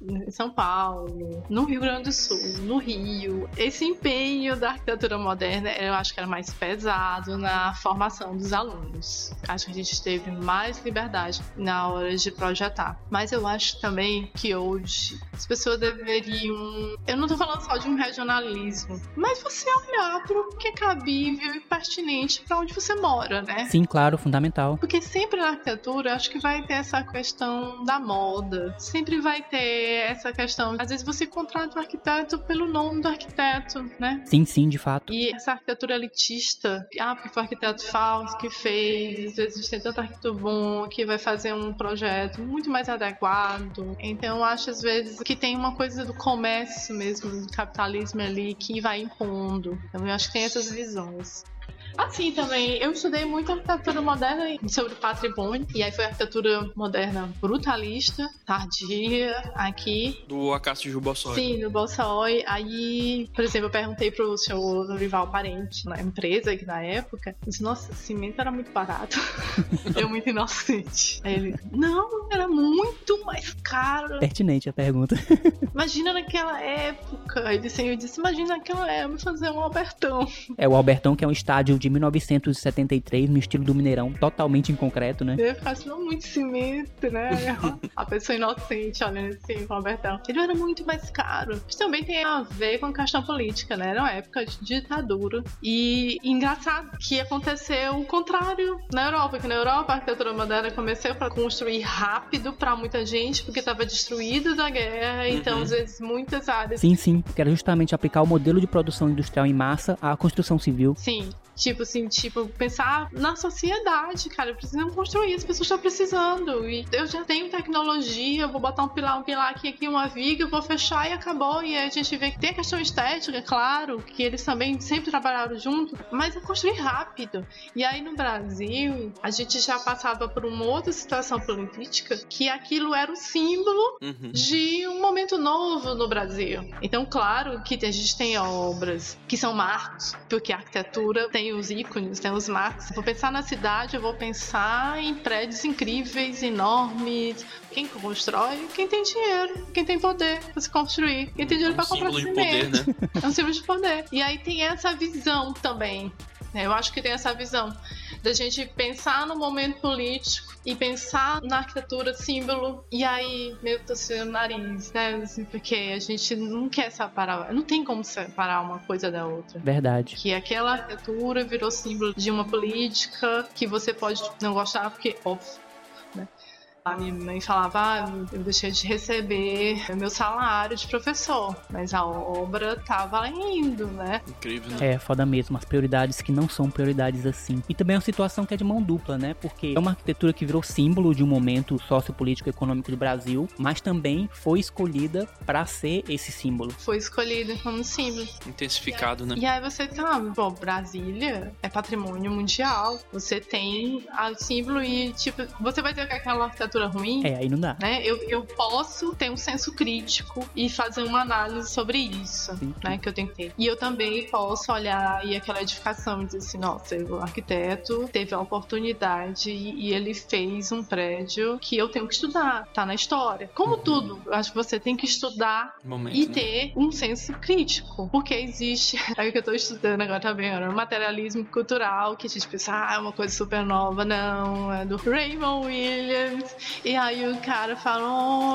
em São Paulo, no Rio Grande do Sul, no Rio, esse empenho da arquitetura moderna, eu acho que era mais pesado na formação dos alunos. Acho que a gente teve mais liberdade na hora de projetar. Mas eu acho também que hoje as pessoas deveriam. Eu não tô falando só de um regionalismo, mas você olhar para o que é cabível e pertinente para onde você mora, né? Sim, claro, fundamental. Porque sempre na arquitetura, acho que vai ter essa questão da moda. Sempre vai ter essa questão. Às vezes você contrata o arquiteto pelo nome do arquiteto, né? Sim, sim, de fato. E essa arquitetura elitista, ah, porque foi o arquiteto falso que fez, às vezes tem tanto arquiteto bom que vai fazer um projeto muito mais adequado. Então acho às vezes que tem uma coisa do comércio mesmo, do capitalismo ali que vai impondo. Então eu acho que tem essas visões. Assim também, eu estudei muito arquitetura moderna sobre patrimônio, e aí foi arquitetura moderna brutalista, tardia, aqui. Do Acácio Ju Bossoi. Sim, do Bossoi. Aí, por exemplo, eu perguntei pro senhor Norival Parente, na empresa que na época, disse, nossa, cimento era muito barato. eu muito inocente. Aí ele, não, era muito mais caro. Pertinente a pergunta. Imagina naquela época. Ele disse, eu disse, imagina naquela época fazer um Albertão. É, o Albertão, que é um estádio de 1973, no estilo do Mineirão, totalmente em concreto, né? Eu faço não muito cimento, né? a pessoa inocente olhando assim, com o Albertão. Ele era muito mais caro. Isso também tem a ver com a questão política, né? Era uma época de ditadura. E engraçado que aconteceu o contrário na Europa, que na Europa a arquitetura moderna começou para construir rápido para muita gente, porque estava destruída da guerra, então Uhum. às vezes muitas áreas Sim, sim, que era justamente aplicar o modelo de produção industrial em massa à construção civil. Sim. Tipo assim, tipo, pensar na sociedade, cara. Precisam construir, as pessoas estão precisando. E eu já tenho tecnologia, vou botar um pilar, um pilar aqui, aqui, uma viga, vou fechar e acabou. E aí a gente vê que tem a questão estética, claro, que eles também sempre trabalharam junto, mas é construir rápido. E aí no Brasil, a gente já passava por uma outra situação política que aquilo era o símbolo Uhum. de um momento novo no Brasil. Então, claro que a gente tem obras que são marcos, porque a arquitetura tem os ícones, tem os marcos. Vou pensar na cidade, eu vou pensar em prédios incríveis, enormes. Quem constrói? Quem tem dinheiro, quem tem poder para se construir, quem tem dinheiro um para comprar de poder, cimento. né? É um símbolo de poder. E aí tem essa visão também. Eu acho que tem essa visão da gente pensar no momento político e pensar na arquitetura símbolo e aí meio que torcer o nariz, né? Assim, porque a gente não quer separar, não tem como separar uma coisa da outra. Verdade. Que aquela arquitetura virou símbolo de uma política que você pode não gostar, porque, óbvio? A minha mãe falava, ah, eu deixei de receber meu salário de professor, mas a obra tava indo, né? Incrível, né? É, foda mesmo, as prioridades que não são prioridades assim. E também é uma situação que é de mão dupla, né? Porque é uma arquitetura que virou símbolo de um momento sociopolítico e econômico do Brasil, mas também foi escolhida para ser esse símbolo. Foi escolhido como símbolo. Intensificado, né? E aí você tá, pô, Brasília é patrimônio mundial. Você tem a símbolo e, tipo, você vai ter aquela arquitetura ruim. É, aí não dá. Né? Eu, eu posso ter um senso crítico e fazer uma análise sobre isso, Sim. né? Que eu tenho que ter. E eu também posso olhar e aquela edificação e dizer assim, nossa, o arquiteto teve a oportunidade e, e ele fez um prédio que eu tenho que estudar, tá na história. Como tudo, eu acho que você tem que estudar Momento, e né? ter um senso crítico. Porque existe, é o que eu tô estudando agora também, tá o materialismo cultural, que a gente pensa, ah, é uma coisa super nova. Não, é do Raymond Williams. E aí o cara fala: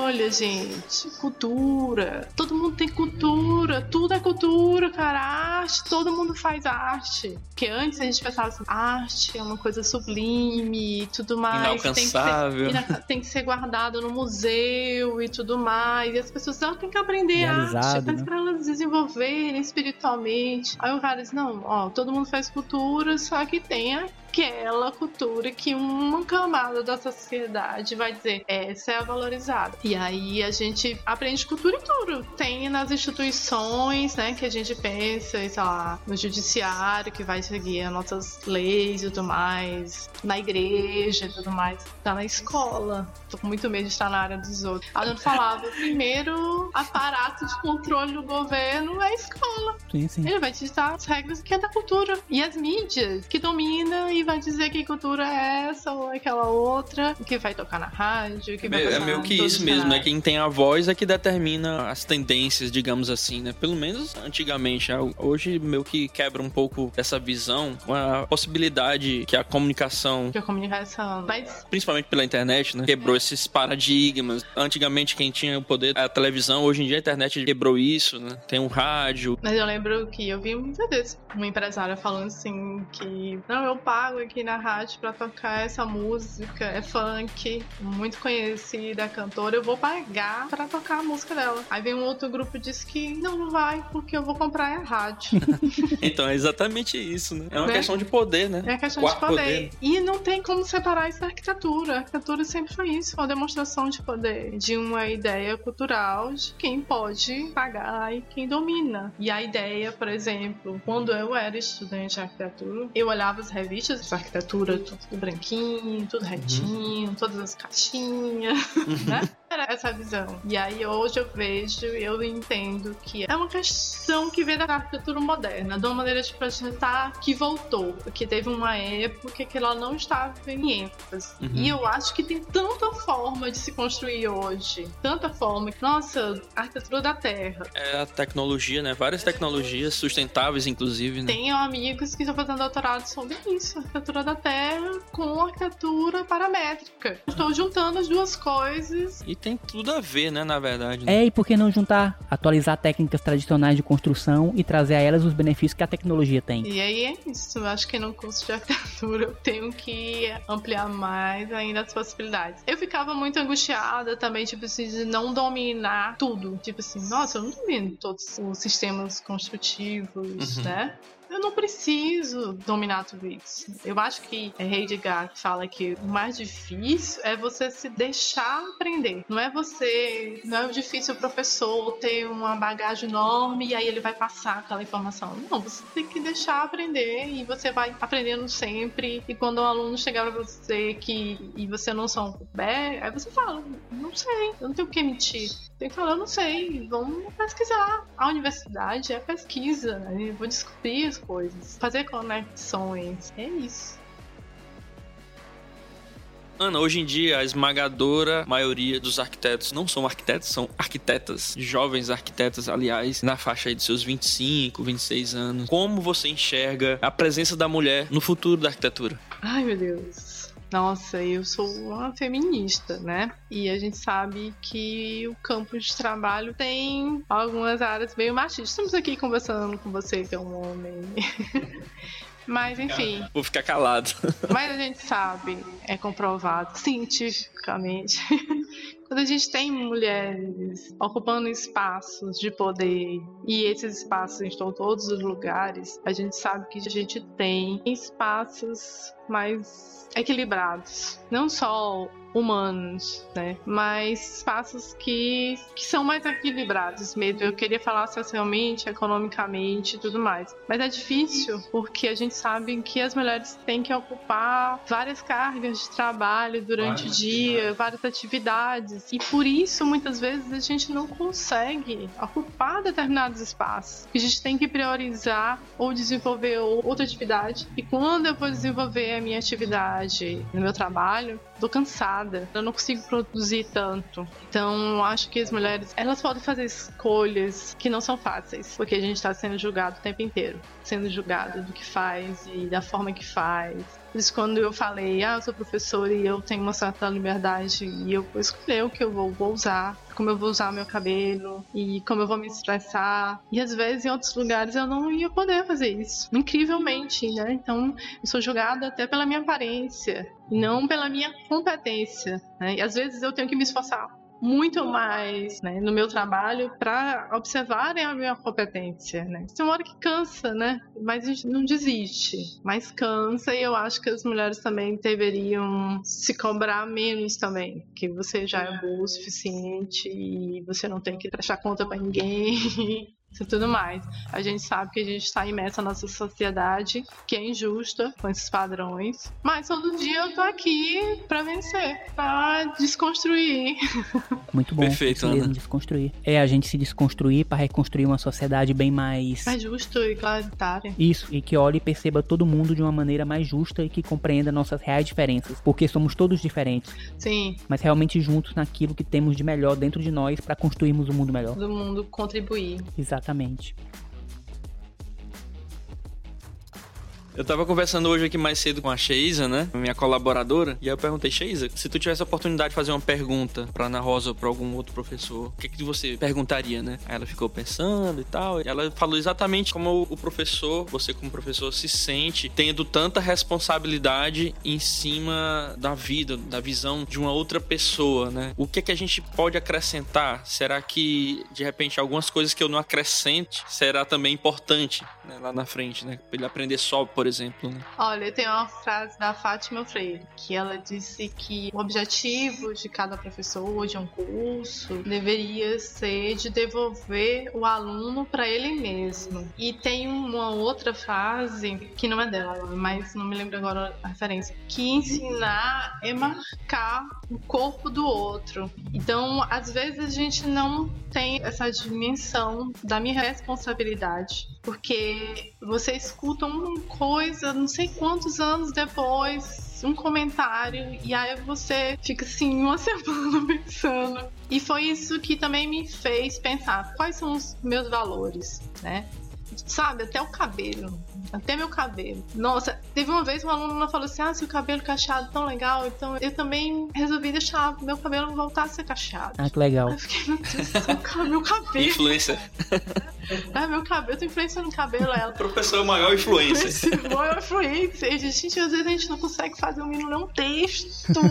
olha, gente, cultura. Todo mundo tem cultura, tudo é cultura, cara. Arte, todo mundo faz arte. Porque antes a gente pensava assim, arte é uma coisa sublime e tudo mais. Tem que ser- Inalcançável. tem que ser guardado no museu e tudo mais. E as pessoas elas têm que aprender arte Idealizado, mas né? pra elas desenvolverem espiritualmente. Aí o cara diz: não, ó, todo mundo faz cultura, só que tem aquela cultura que uma camada da sociedade vai dizer essa é a valorizada. E aí a gente aprende cultura em tudo. Tem nas instituições, né, que a gente pensa, sei lá, no judiciário que vai seguir as nossas leis e tudo mais, na igreja e tudo mais, tá na escola. Tô com muito medo de estar na área dos outros. A gente falava, o primeiro aparato de controle do governo é a escola. Sim, sim. Ele vai te ditar as regras que é da cultura. E as mídias que dominam e vai dizer que cultura é essa ou aquela outra, que vai tocar na rádio, que vai É passar meio que isso mesmo, né? Quem tem a voz é que determina as tendências, digamos assim, né? Pelo menos antigamente. né? Hoje meio que quebra um pouco dessa visão, a possibilidade que a comunicação, Que a comunicação. Mas principalmente pela internet, né? Quebrou esses paradigmas. Antigamente quem tinha o poder era a televisão, hoje em dia a internet quebrou isso, né? Tem um rádio. Mas eu lembro que eu vi muitas vezes uma empresária falando assim que não, eu pago pago aqui na rádio pra tocar essa música, é funk, muito conhecida, cantora, eu vou pagar pra tocar a música dela. Aí vem um outro grupo e diz que não, não vai, porque eu vou comprar a rádio. então é exatamente isso, né? É uma né? questão de poder, né? É questão Quarto de poder. poder. E não tem como separar isso da arquitetura. A arquitetura sempre foi isso, uma demonstração de poder, de uma ideia cultural de quem pode pagar e quem domina. E a ideia, por exemplo, quando eu era estudante de arquitetura, eu olhava as revistas de arquitetura, tudo branquinho, tudo retinho, uhum. todas as caixinhas, né? Era essa visão. E aí hoje eu vejo, eu entendo que é uma questão que vem da arquitetura moderna, de uma maneira de projetar que voltou, porque teve uma época que ela não estava em ênfase. Uhum. E eu acho que tem tanta forma de se construir hoje, tanta forma. Nossa, arquitetura da terra. É a tecnologia, né? Várias tecnologias sustentáveis, inclusive. Né? Tenho amigos que estão fazendo doutorado sobre isso, arquitetura da terra com arquitetura paramétrica. Estou juntando as duas coisas. E tem tudo a ver, né, na verdade. Né? É, e por que não juntar, atualizar técnicas tradicionais de construção e trazer a elas os benefícios que a tecnologia tem? E aí é isso. Eu acho que no curso de arquitetura eu tenho que ampliar mais ainda as possibilidades. Eu ficava muito angustiada também, tipo assim, de não dominar tudo. Tipo assim, nossa, eu não domino todos os sistemas construtivos, uhum. né? Eu não preciso dominar tudo isso. Eu acho que é Heidegger que fala que o mais difícil é você se deixar aprender. Não é você, não é difícil o professor ter uma bagagem enorme e aí ele vai passar aquela informação. Não, você tem que deixar aprender e você vai aprendendo sempre. E quando um aluno chegar pra você que e você não souber, aí você fala, não sei, eu não tenho o que mentir. Tem que falar, eu não sei, vamos pesquisar. A universidade é pesquisa, né? Eu vou descobrir as coisas, fazer conexões. É isso. Ana, hoje em dia a esmagadora maioria dos arquitetos não são arquitetos, são arquitetas, jovens arquitetas, aliás, na faixa aí de seus 25, 26 anos. Como você enxerga a presença da mulher no futuro da arquitetura? Ai, meu Deus. Nossa, eu sou uma feminista, né? E a gente sabe que o campo de trabalho tem algumas áreas meio machistas. Estamos aqui conversando com você, que é um homem. Mas enfim. Vou ficar calado. Mas a gente sabe, é comprovado cientificamente. Quando a gente tem mulheres ocupando espaços de poder e esses espaços estão em todos os lugares, a gente sabe que a gente tem espaços mais equilibrados. Não só humanos, né? Mas espaços que, que são mais equilibrados mesmo. Eu queria falar socialmente, economicamente e tudo mais. Mas é difícil porque a gente sabe que as mulheres têm que ocupar várias cargas de trabalho durante várias o dia, atividades. várias atividades. E por isso, muitas vezes, a gente não consegue ocupar determinados espaços. A gente tem que priorizar ou desenvolver outra atividade. E quando eu vou desenvolver a minha atividade no meu trabalho, tô eu não consigo produzir tanto. Então, acho que as mulheres, elas podem fazer escolhas que não são fáceis, porque a gente está sendo julgado o tempo inteiro, sendo julgado do que faz e da forma que faz. Por isso, quando eu falei, ah, eu sou professora e eu tenho uma certa liberdade e eu vou escolher o que eu vou, vou usar, como eu vou usar meu cabelo e como eu vou me expressar. E às vezes em outros lugares eu não ia poder fazer isso. Incrivelmente, né? Então, eu sou julgada até pela minha aparência não pela minha competência. Né? E às vezes eu tenho que me esforçar muito mais né, no meu trabalho para observarem a minha competência, né? Tem uma hora que cansa, né? Mas a gente não desiste, mas cansa e eu acho que as mulheres também deveriam se cobrar menos também, que você já é boa o suficiente e você não tem que prestar conta para ninguém. E tudo mais. A gente sabe que a gente está imersa nessa sociedade que é injusta com esses padrões, mas todo dia eu tô aqui para vencer, para desconstruir. Muito bom. Perfeito, Ana. desconstruir. É a gente se desconstruir para reconstruir uma sociedade bem mais mais justa e claritária. Isso, e que olhe e perceba todo mundo de uma maneira mais justa e que compreenda nossas reais diferenças, porque somos todos diferentes. Sim. Mas realmente juntos naquilo que temos de melhor dentro de nós para construirmos um mundo melhor. Do mundo contribuir. Exato. Exatamente. Eu tava conversando hoje aqui mais cedo com a Sheisa, né? Minha colaboradora. E aí eu perguntei, Sheisa, se tu tivesse a oportunidade de fazer uma pergunta pra Ana Rosa ou pra algum outro professor, o que, que você perguntaria, né? Aí ela ficou pensando e tal. E ela falou exatamente como o professor, você como professor, se sente tendo tanta responsabilidade em cima da vida, da visão de uma outra pessoa, né? O que é que a gente pode acrescentar? Será que, de repente, algumas coisas que eu não acrescente será também importante né, lá na frente, né? Pra ele aprender só, por exemplo, né? Olha, tem uma frase da Fátima Freire, que ela disse que o objetivo de cada professor de um curso deveria ser de devolver o aluno para ele mesmo. E tem uma outra frase, que não é dela, mas não me lembro agora a referência, que ensinar é marcar o corpo do outro. Então, às vezes a gente não tem essa dimensão da minha responsabilidade, porque você escuta uma coisa, não sei quantos anos depois, um comentário, e aí você fica assim uma semana pensando. E foi isso que também me fez pensar quais são os meus valores, né? Sabe, até o cabelo. Até meu cabelo. Nossa, teve uma vez uma aluna falou assim: Ah, se o cabelo cacheado é tão legal, então eu também resolvi deixar meu cabelo voltar a ser cacheado. Ah, que legal. Aí eu fiquei, meu Deus, meu cabelo. Influência. Ah, meu cabelo, eu tô influenciando o cabelo. Ela, Professor maior influência. Boa influência. Gente, às vezes a gente não consegue fazer o menino ler um texto.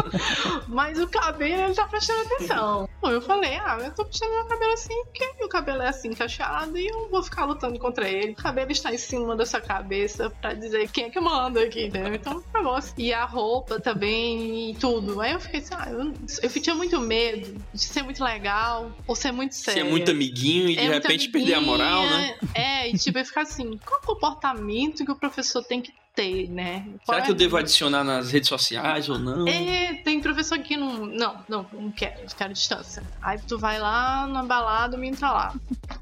Mas o cabelo, ele tá prestando atenção. Bom, eu falei, ah, eu tô puxando meu cabelo assim porque meu cabelo é assim cacheado e eu vou ficar lutando contra ele. O cabelo está em cima da sua cabeça pra dizer quem é que manda aqui, entendeu? Então, negócio. E a roupa também e tudo. Aí eu fiquei assim, ah, eu, eu tinha muito medo de ser muito legal ou ser muito Ser sério. muito amiguinho e de É muita repente perder a moral, né? É, e tipo, eu ficar assim, qual o comportamento que o professor tem que ter, né? Qual Será é- que eu devo adicionar nas redes sociais ou não? É, tem professor que não. Não, não, não quero, quero distância. Aí tu vai lá na balada, menino tá lá.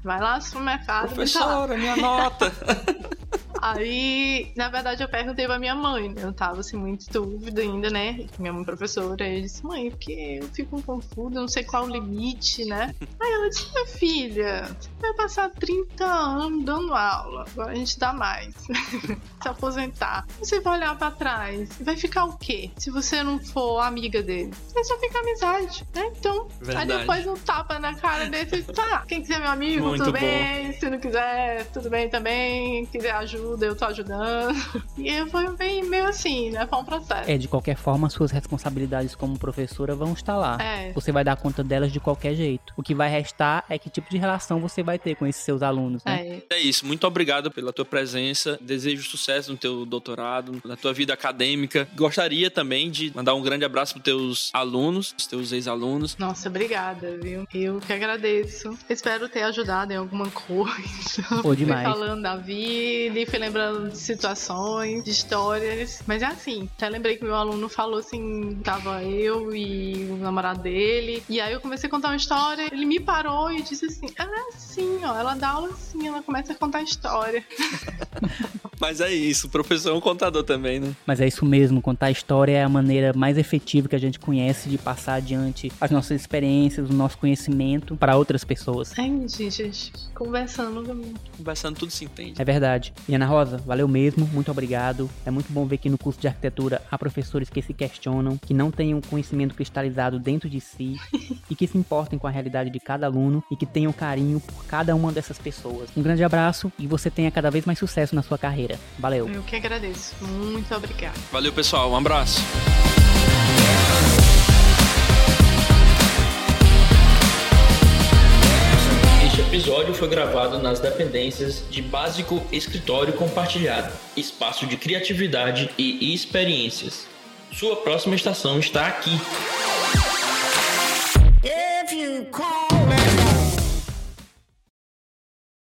Vai lá no supermercado, o menino tá lá. Professora, minha nota. Aí, na verdade, eu perguntei pra minha mãe, né? Eu tava assim, muito dúvida ainda, né? Minha mãe professora, eu disse, mãe, porque eu fico confusa, não sei qual o limite, né? Aí ela disse, minha filha, você vai passar 30 anos dando aula, agora a gente dá mais. Se aposentar. Você vai olhar pra trás, vai ficar o quê? Se você não for amiga dele? Você só fica amizade, né? Então, Verdade. aí depois um tapa na cara dele, tá, quem quiser meu amigo, Muito tudo bom. bem, se não quiser, tudo bem também, quiser ajuda, eu tô ajudando. E foi bem meio assim, né? Foi um processo. É, de qualquer forma, suas responsabilidades como professora vão estar lá. É. Você vai dar conta delas de qualquer jeito. O que vai restar é que tipo de relação você vai ter com esses seus alunos, né? É. É isso, muito obrigado pela tua presença. Desejo sucesso no teu doutorado, na tua vida acadêmica. Gostaria também de mandar um grande abraço para teus alunos, os teus ex-alunos. Nossa, obrigada, viu? Eu que agradeço. Espero ter ajudado em alguma coisa. Pô, demais. Falando da vida e fui lembrando de situações, de histórias. Mas é assim, até lembrei que meu aluno falou assim: tava eu e o namorado dele. E aí eu comecei a contar uma história. Ele me parou e disse assim: ela é assim, ó. Ela dá aula assim, ela começa a contar a história. Mas é isso, o professor é um contador também, né? Mas é isso mesmo, contar a história é a maneira mais efetiva que a gente conhece de passar adiante as nossas experiências, o nosso conhecimento para outras pessoas. Ai, gente, gente, conversando comigo. Conversando tudo se entende. É verdade. E Ana Rosa, valeu mesmo, muito obrigado. É muito bom ver que no curso de arquitetura há professores que se questionam, que não têm um conhecimento cristalizado dentro de si e que se importem com a realidade de cada aluno e que tenham carinho por cada uma dessas pessoas. Um grande abraço e você tenha cada vez mais sucesso na sua carreira. Valeu. Eu que agradeço. Muito obrigada. Valeu, pessoal. Um abraço. Episódio foi gravado nas dependências de Básico Escritório Compartilhado, espaço de criatividade e experiências. Sua próxima estação está aqui.